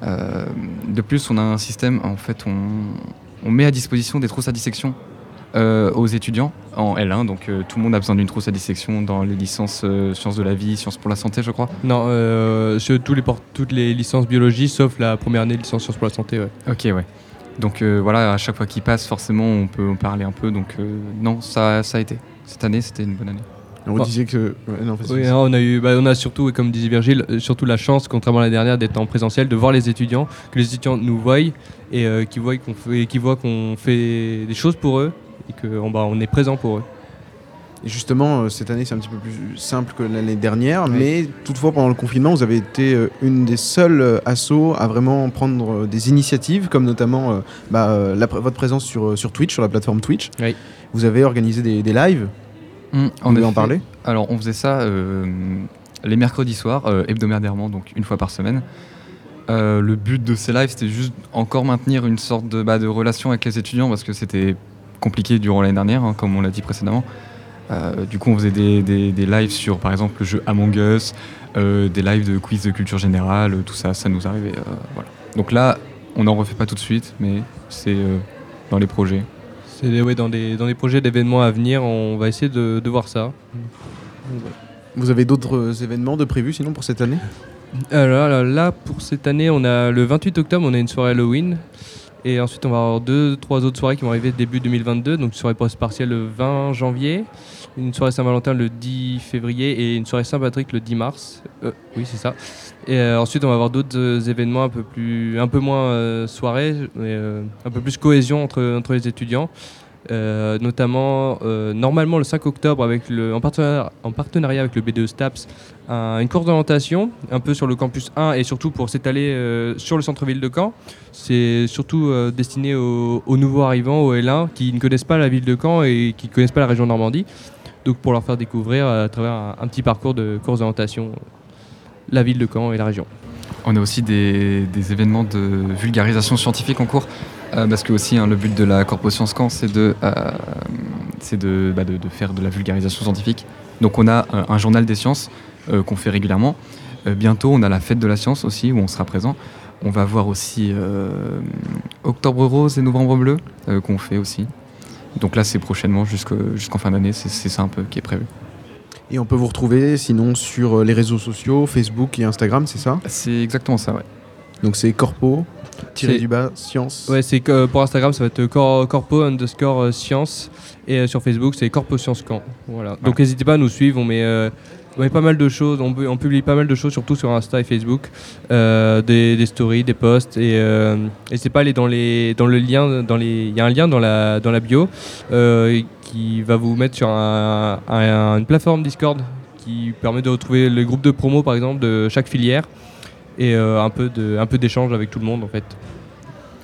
De plus, on a un système, en fait, on, on met à disposition des trousses à dissection aux étudiants en L1. Donc, euh, tout le monde a besoin d'une trousse à dissection dans les licences euh, sciences de la vie, sciences pour la santé, je crois. Non, euh, sur tous les toutes les licences biologie, sauf la première année de licence sciences pour la santé. Ouais. Ok, ouais. Donc euh, voilà, à chaque fois qu'il passe, forcément, on peut en parler un peu. Donc euh, non, ça, ça a été. Cette année, c'était une bonne année. On Bon. disait que. ouais, non, Oui, non, on a eu, bah, on a surtout, comme disait Virgile, euh, surtout la chance, contrairement à l'année dernière, d'être en présentiel, de voir les étudiants, que les étudiants nous voient et euh, qu'ils voient qu'on fait, qu'ils voient qu'on fait des choses pour eux et qu'on bah, on est présent pour eux. Et justement, euh, cette année, c'est un petit peu plus simple que l'année dernière, mais toutefois, pendant le confinement, vous avez été euh, une des seules euh, assos à vraiment prendre des initiatives, comme notamment bah, la votre présence sur, sur Twitch, sur la plateforme Twitch. Vous avez organisé des, des lives. Hum, Vous voulez en parler? Alors, on faisait ça euh, les mercredis soirs, euh, hebdomadairement, donc une fois par semaine. Euh, le but de ces lives, c'était juste encore maintenir une sorte de, bah, de relation avec les étudiants parce que c'était compliqué durant l'année dernière, hein, comme on l'a dit précédemment. Euh, du coup, on faisait des, des- des lives sur, par exemple, le jeu Among Us, euh, des lives de quiz de culture générale, tout ça, ça nous arrivait. euh, voilà. Donc là, on n'en refait pas tout de suite, mais c'est euh, dans les projets. C'est ouais, dans, des, dans des projets d'événements à venir, on va essayer de, de voir ça. Vous avez d'autres événements de prévus sinon pour cette année? Alors là, là, pour cette année, on a le 28 octobre, on a une soirée Halloween. Et ensuite, on va avoir deux, trois autres soirées qui vont arriver début 2022. Donc, une soirée post-partielle le 20 janvier, une soirée Saint-Valentin le 10 février et une soirée Saint-Patrick le 10 mars. Euh, oui, c'est ça. Et euh, ensuite, on va avoir d'autres euh, événements un peu, plus, un peu moins soirées, mais un peu plus cohésion entre, entre les étudiants. Notamment, normalement le 5 octobre, avec le, en, partenariat, en partenariat avec le B2 STAPS, un- une course d'orientation, un peu sur le campus 1 et surtout pour s'étaler euh, sur le centre-ville de Caen. C'est surtout euh, destiné aux, aux nouveaux arrivants, aux L1, qui ne connaissent pas la ville de Caen et qui ne connaissent pas la région Normandie. Donc pour leur faire découvrir à travers un, petit parcours de course d'orientation la ville de Caen et la région. On a aussi des, événements de vulgarisation scientifique en cours, euh, parce que aussi hein, le but de la Corpo Science Caen, c'est bah, de, de faire de la vulgarisation scientifique. Donc on a un journal des sciences euh, qu'on fait régulièrement. Euh, bientôt, on a la fête de la science aussi, où on sera présent. On va voir aussi euh, Octobre Rose et Novembre Bleu, euh, qu'on fait aussi. Donc là, c'est prochainement, jusqu'en fin d'année, c'est ça un peu qui est prévu. Et on peut vous retrouver sinon sur les réseaux sociaux, Facebook et Instagram, c'est ça? C'est exactement ça, ouais. Donc c'est corpo, tiré du bas, science. Ouais, c'est que pour Instagram, ça va être cor- corpo underscore science. Et euh, sur Facebook, c'est corpo science camp. Voilà. Donc n'hésitez pas à nous suivre. On met, euh, on met pas mal de choses. On, on publie pas mal de choses, surtout sur Insta et Facebook. Euh, des, des stories, des posts. Et euh, n'hésitez pas aller dans, les, dans le lien. dans les- Il y a un lien dans la, dans la bio euh, qui va vous mettre sur un- un- une plateforme Discord qui permet de retrouver le groupe de promo, par exemple, de chaque filière. et euh, un peu de- un peu d'échange avec tout le monde en fait.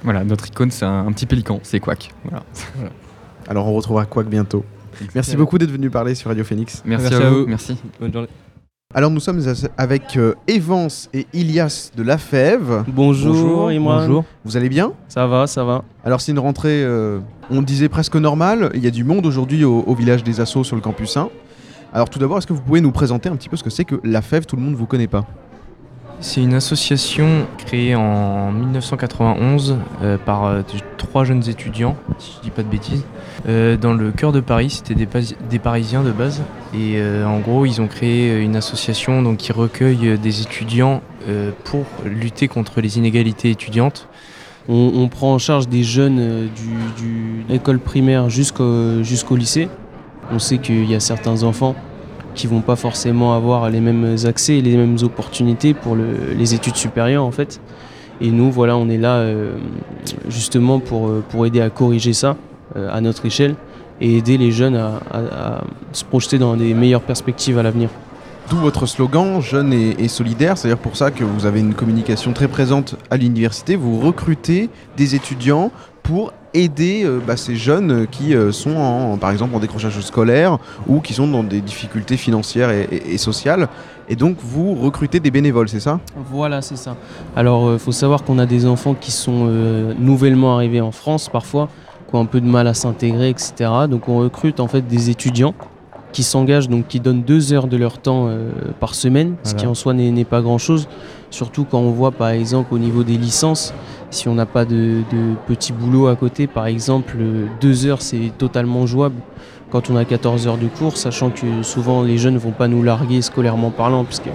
Voilà, notre icône, c'est un, un petit pélican, c'est Quack. Voilà. Alors on retrouvera Quack bientôt. Merci beaucoup d'être venu parler sur Radio Phoenix. Merci à vous, merci. Bonne journée. Alors nous sommes avec euh, Evans et Ilias de La Fève. Bonjour, Imran. Bonjour. Vous allez bien? Ça va, ça va. Alors c'est une rentrée, euh, on disait presque normale. Il y a du monde aujourd'hui au, au village des Assauts sur le campus 1. Alors tout d'abord, est-ce que vous pouvez nous présenter un petit peu ce que c'est que La Fève? Tout le monde ne vous connaît pas. C'est une association créée en 1991 euh, par euh, trois jeunes étudiants, si je dis pas de bêtises, euh, dans le cœur de Paris. C'était des, Parisiens de base. Et en gros, ils ont créé une association qui recueille des étudiants pour lutter contre les inégalités étudiantes. On, prend en charge des jeunes du, du école primaire jusqu'au lycée. On sait qu'il y a certains enfants qui vont pas forcément avoir les mêmes accès et les mêmes opportunités pour le- les études supérieures en fait. Et nous, voilà, on est là euh, justement pour, euh, pour aider à corriger ça euh, à notre échelle et aider les jeunes à se projeter dans des meilleures perspectives à l'avenir. D'où votre slogan jeune et, et solidaire, c'est-à-dire pour ça que vous avez une communication très présente à l'université. Vous recrutez des étudiants pour aider euh, bah, ces jeunes qui euh, sont en, par exemple en décrochage scolaire ou qui sont dans des difficultés financières et, et- et sociales. Et donc vous recrutez des bénévoles, c'est ça? Voilà, c'est ça. Alors, il faut savoir qu'on a des enfants qui sont euh, nouvellement arrivés en France parfois, qui ont un peu de mal à s'intégrer, etc. Donc, on recrute en fait des étudiants qui s'engagent, donc qui donnent deux heures de leur temps euh, par semaine, ce qui en soi n'est n'est pas grand-chose. Surtout quand on voit, par exemple, au niveau des licences, si on n'a pas de, de boulots à côté, par exemple, deux heures, c'est totalement jouable quand on a 14 heures de cours, sachant que souvent les jeunes ne vont pas nous larguer scolairement parlant, puisque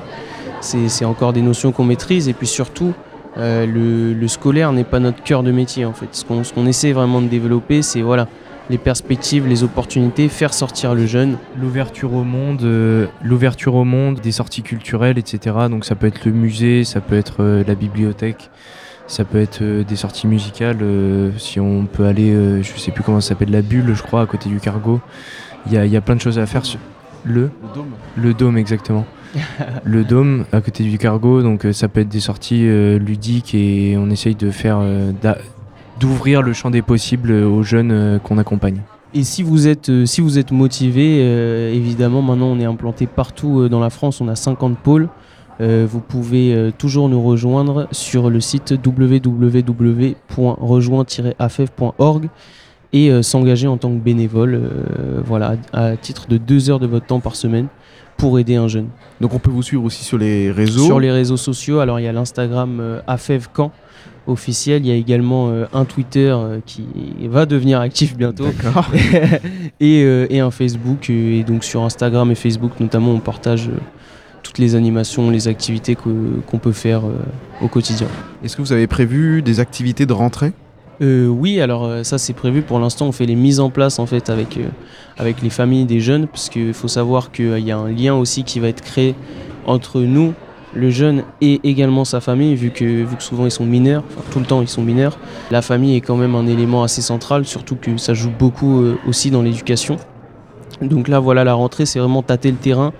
c'est encore des notions qu'on maîtrise. Et puis surtout, euh, le, scolaire n'est pas notre cœur de métier en fait. Ce qu'on ce qu'on essaie vraiment de développer, c'est voilà, les perspectives, les opportunités, faire sortir le jeune. L'ouverture au monde, euh, l'ouverture au monde, des sorties culturelles, etc. Donc ça peut être le musée, ça peut être euh, la bibliothèque, ça peut être euh, des sorties musicales. euh, si on peut aller, euh, je sais plus comment ça s'appelle, la bulle, je crois, à côté du cargo. Il y a, il y a plein de choses à faire. sur- Le, dôme. Le dôme, exactement. le dôme à côté du cargo, donc euh, ça peut être des sorties euh, ludiques et on essaye de faire euh, d'ouvrir le champ des possibles aux jeunes qu'on accompagne. Et si vous êtes, euh, si vous êtes motivé, euh, évidemment, maintenant on est implanté partout euh, dans la France, on a 50 pôles. Euh, vous pouvez euh, toujours nous rejoindre sur le site www.rejoint-afef.org et euh, s'engager en tant que bénévole, voilà, à titre de deux heures de votre temps par semaine pour aider un jeune. Donc on peut vous suivre aussi sur les réseaux Sur les réseaux sociaux, alors il y a l'Instagram euh, officiel, il y a également euh, un Twitter euh, qui va devenir actif bientôt et, et un Facebook. et donc sur Instagram et Facebook notamment, on partage toutes les animations, les activités qu'on peut faire euh, au quotidien. Est-ce que vous avez prévu des activités de rentrée? Euh, oui, alors euh, ça c'est prévu. Pour l'instant, on fait les mises en place en fait avec, euh, avec les familles des jeunes, parce qu'il faut savoir qu'il y a un lien aussi qui va être créé entre nous, le jeune, et également sa famille, vu que, vu que souvent ils sont mineurs, enfin tout le temps ils sont mineurs. La famille est quand même un élément assez central, surtout que ça joue beaucoup aussi dans l'éducation. Donc là, voilà, la rentrée, c'est vraiment tâter le terrain,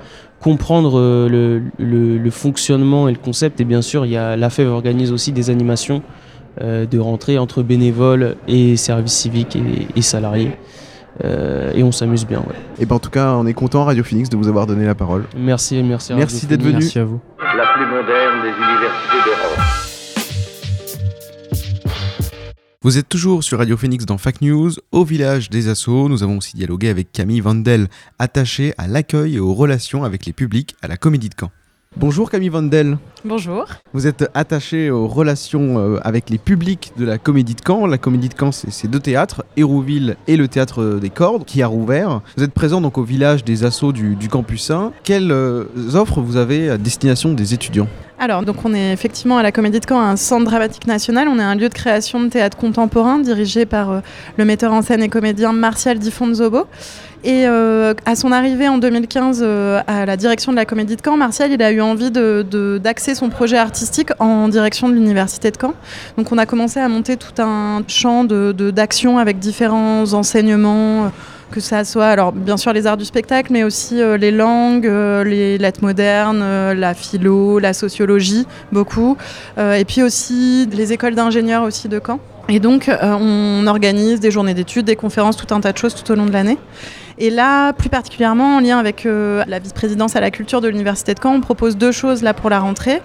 comprendre euh, le, le- le fonctionnement et le concept. Et bien sûr, il y a la FEV organise aussi des animations euh, de rentrée entre bénévoles et services civiques et, et salariés. Euh, et on s'amuse bien. ouais. Et ben en tout cas, on est content Radio Phoenix de vous avoir donné la parole. Merci, merci. Merci d'être venu. Merci à vous. La plus moderne des universités d'Europe. Vous êtes toujours sur Radio Phoenix dans Fact News, au village des Assauts. Nous avons aussi dialogué avec Camille Vandel, attachée à l'accueil et aux relations avec les publics à la Comédie de Caen. Bonjour Camille Vandel. Bonjour. Vous êtes attachée aux relations euh, avec les publics de la Comédie de Caen. La Comédie de Caen, c'est deux théâtres, Hérouville et le Théâtre des Cordes, qui a rouvert. Vous êtes présent donc au village des Assauts du, du Campus 1. Quelles euh, offres vous avez à destination des étudiants? Alors, donc on est effectivement à la Comédie de Caen, un centre dramatique national. On est un lieu de création de théâtre contemporain dirigé par euh, le metteur en scène et comédien Martial Di Fonzobo. Et euh, à son arrivée en 2015 euh, à la direction de la Comédie de Caen, Martial il a eu envie de- de- d'axer son projet artistique en direction de l'Université de Caen. Donc on a commencé à monter tout un champ de- de- d'action avec différents enseignements, que ça soit, bien sûr les arts du spectacle, mais aussi euh, les langues, euh, les lettres modernes, euh, la philo, la sociologie, beaucoup. Et puis aussi les écoles d'ingénieurs aussi de Caen. Et donc, on organise des journées d'études, des conférences, tout un tas de choses tout au long de l'année. Et là, plus particulièrement en lien avec euh, la vice-présidence à la culture de l'Université de Caen, on propose deux choses là pour la rentrée.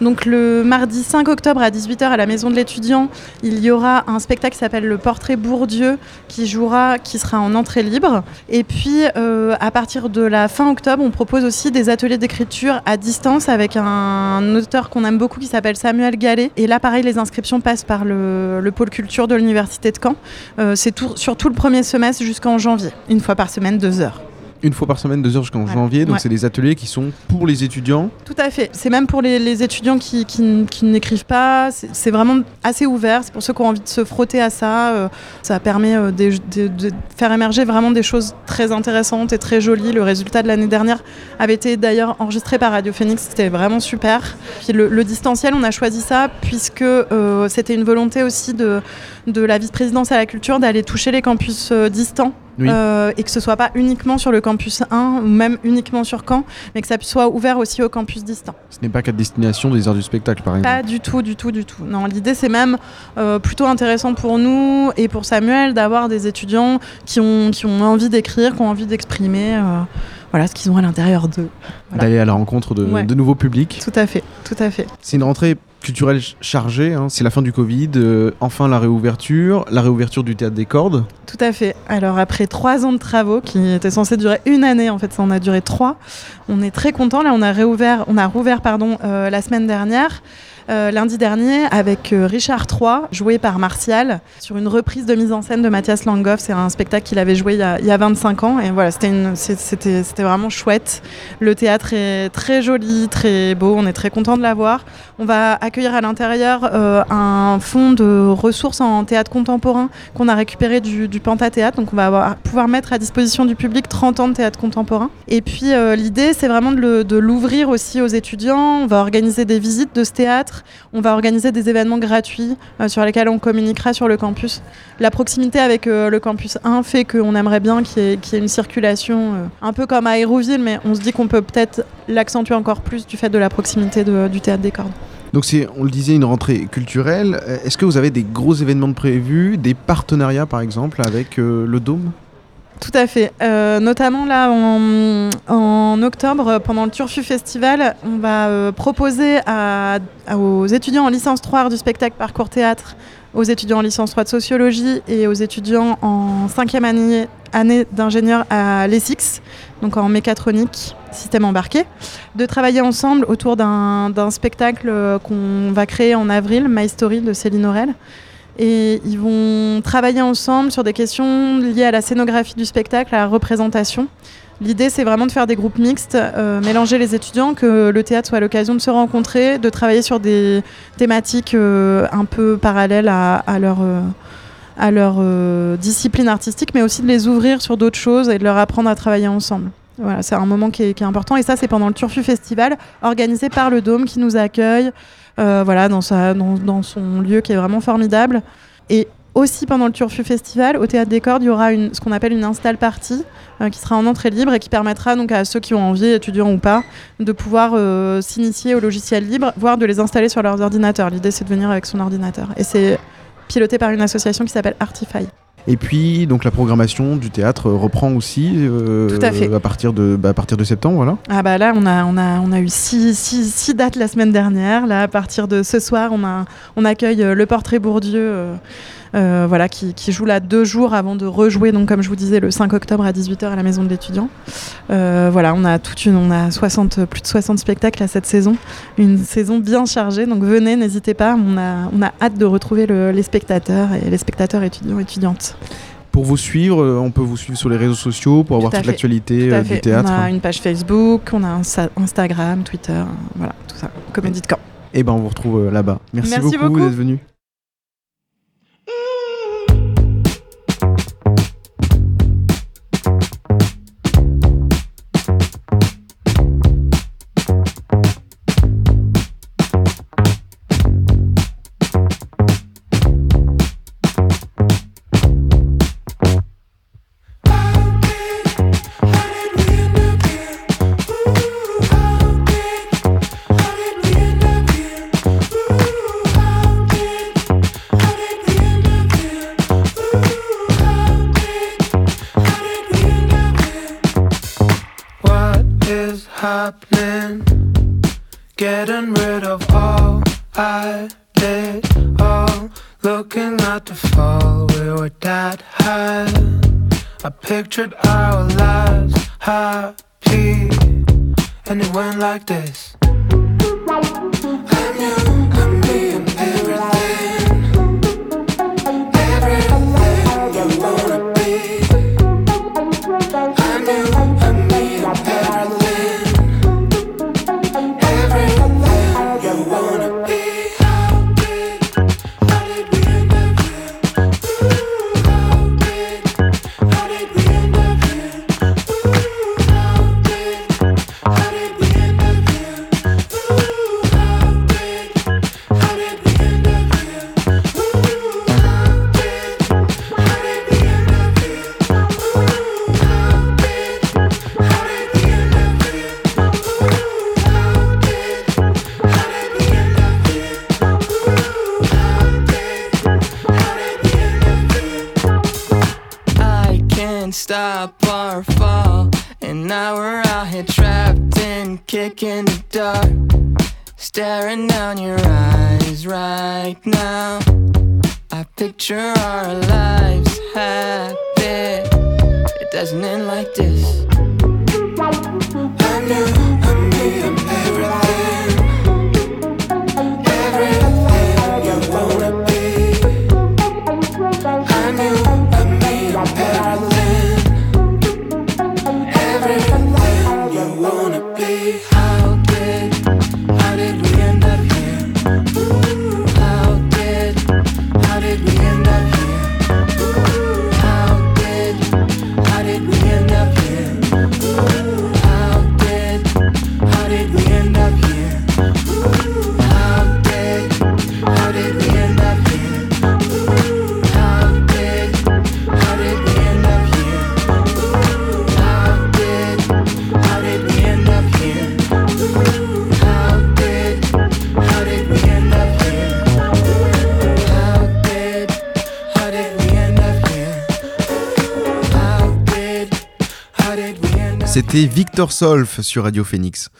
Donc le mardi 5 octobre à 18h à la Maison de l'étudiant, il y aura un spectacle qui s'appelle Le Portrait Bourdieu qui jouera, qui sera en entrée libre. Et puis euh, à partir de la fin octobre, on propose aussi des ateliers d'écriture à distance avec un auteur qu'on aime beaucoup qui s'appelle Samuel Gallet. Et là, pareil, les inscriptions passent par le, le pôle culture de l'Université de Caen. Euh, C'est sur tout le premier semestre jusqu'en janvier, une fois par semaine, deux heures. Une fois par semaine, deux heures jusqu'en janvier. Donc Ouais. c'est des ateliers qui sont pour les étudiants. Tout à fait. C'est même pour les, les étudiants qui, qui n- qui n'écrivent pas. C'est vraiment assez ouvert. C'est pour ceux qui ont envie de se frotter à ça. Euh, ça permet euh, de, de faire émerger vraiment des choses très intéressantes et très jolies. Le résultat de l'année dernière avait été d'ailleurs enregistré par Radio Phoenix. C'était vraiment super. Puis le, le distanciel, on a choisi ça puisque euh, c'était une volonté aussi de, de la vice-présidence à la culture d'aller toucher les campus distants. Oui. Euh, et que ce soit pas uniquement sur le campus 1 ou même uniquement sur Caen, mais que ça soit ouvert aussi au campus distant. Ce n'est pas qu'à destination des arts du spectacle, par exemple. Pas du tout, du tout, du tout. Non, l'idée c'est même euh, plutôt intéressant pour nous et pour Samuel d'avoir des étudiants qui ont, qui ont envie d'écrire, qui ont envie d'exprimer euh, voilà, ce qu'ils ont à l'intérieur d'eux. Voilà. D'aller à la rencontre de, Ouais. de nouveaux publics. Tout à fait, tout à fait. C'est une rentrée culturelle ch- chargée. hein. C'est la fin du Covid. euh, enfin la réouverture. La réouverture du théâtre des cordes. Tout à fait. Alors après trois ans de travaux qui étaient censés durer une année, en fait ça en a duré trois. On est très content. Là on a réouvert, on a rouvert pardon euh, la semaine dernière. Euh, lundi dernier avec euh, Richard III, joué par Martial, sur une reprise de mise en scène de Mathias Langhoff. C'est un spectacle qu'il avait joué il y a, il y a 25 ans. Et voilà, c'était vraiment chouette. Le théâtre est très joli, très beau. On est très content de l'avoir. On va accueillir à l'intérieur euh, un fonds de ressources en théâtre contemporain qu'on a récupéré du, du. Donc on va pouvoir mettre à disposition du public 30 ans de théâtre contemporain. Et puis l'idée, c'est vraiment de l'ouvrir aussi aux étudiants. On va organiser des visites de ce théâtre. On va organiser des événements gratuits euh, sur lesquels on communiquera sur le campus. La proximité avec euh, le campus 1 fait qu'on aimerait bien qu'il y, ait- une circulation euh, un peu comme à Aéroville, mais on se dit qu'on peut peut-être l'accentuer encore plus du fait de la proximité du théâtre des cordes. Donc c'est, on le disait, une rentrée culturelle. Est-ce que vous avez des gros événements prévus, des partenariats par exemple avec le Dôme? Tout à fait. Euh, notamment là en, octobre, pendant le Turfu Festival, on va euh, proposer aux étudiants en licence 3 art du spectacle parcours théâtre, aux étudiants en licence 3 de sociologie et aux étudiants en cinquième année, année d'ingénieur à l'ESIX, donc en mécatronique, système embarqué, de travailler ensemble autour d'un d'un spectacle euh, qu'on va créer en avril, My Story de Céline Aurel. Et ils vont travailler ensemble sur des questions liées à la scénographie du spectacle, à la représentation. L'idée, c'est vraiment de faire des groupes mixtes, euh, mélanger les étudiants, que le théâtre soit l'occasion de se rencontrer, de travailler sur des thématiques euh, un peu parallèles à, leur, euh, discipline artistique, mais aussi de les ouvrir sur d'autres choses et de leur apprendre à travailler ensemble. Voilà, c'est un moment qui est, qui est important. Et ça, c'est pendant le Turfu Festival, organisé par le Dôme qui nous accueille, voilà, dans, son lieu qui est vraiment formidable. Et aussi pendant le Turfu Festival, au Théâtre des Cordes, il y aura ce qu'on appelle une install party euh, qui sera en entrée libre et qui permettra donc à ceux qui ont envie, étudiants ou pas, de pouvoir euh, s'initier au logiciel libre, voire de les installer sur leurs ordinateurs. L'idée, c'est de venir avec son ordinateur. Et c'est piloté par une association qui s'appelle Artify. Et puis donc la programmation du théâtre reprend aussi euh, Tout à fait. à partir de bah, à partir de septembre, voilà. Ah bah là, on a, on a, on a eu six, six, six dates la semaine dernière. Là, à partir de ce soir, on, a, on accueille euh, le Portrait Bourdieu, euh, voilà, qui, qui joue là deux jours avant de rejouer, donc comme je vous disais, le 5 octobre à 18h à la Maison de l'étudiant. Euh, voilà, on a toute une, on a 60, plus de 60 spectacles à cette saison, une saison bien chargée. Donc venez, n'hésitez pas. On a, on a hâte de retrouver le- les spectateurs et les spectateurs étudiants étudiantes. Pour vous suivre, euh, on peut vous suivre sur les réseaux sociaux pour avoir Tout toute l'actualité Tout euh, du théâtre. On a une page Facebook, on a un Instagram, Twitter, euh, voilà, tout ça. Comédie de Caen. Et ben on vous retrouve euh, là-bas. Merci, Merci beaucoup, beaucoup. d'être venu. Pictured our lives happy. And it went like this. Stop our fall, and now we're out here trapped in kicking the dark. Staring down your eyes right now. I picture our lives happy. It doesn't end like this. I'm you, C'était Victor Solf sur Radio Phoenix.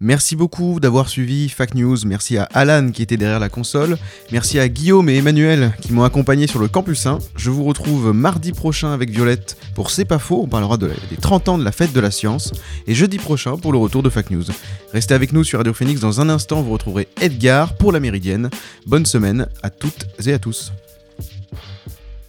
Merci beaucoup d'avoir suivi Fact News. Merci à Alan qui était derrière la console. Merci à Guillaume et Emmanuel qui m'ont accompagné sur le campus 1. Je vous retrouve mardi prochain avec Violette pour C'est pas faux. On parlera des 30 ans de la fête de la science. Et jeudi prochain pour le retour de Fact News. Restez avec nous sur Radio Phoenix. Dans un instant, vous retrouverez Edgar pour la Méridienne. Bonne semaine à toutes et à tous.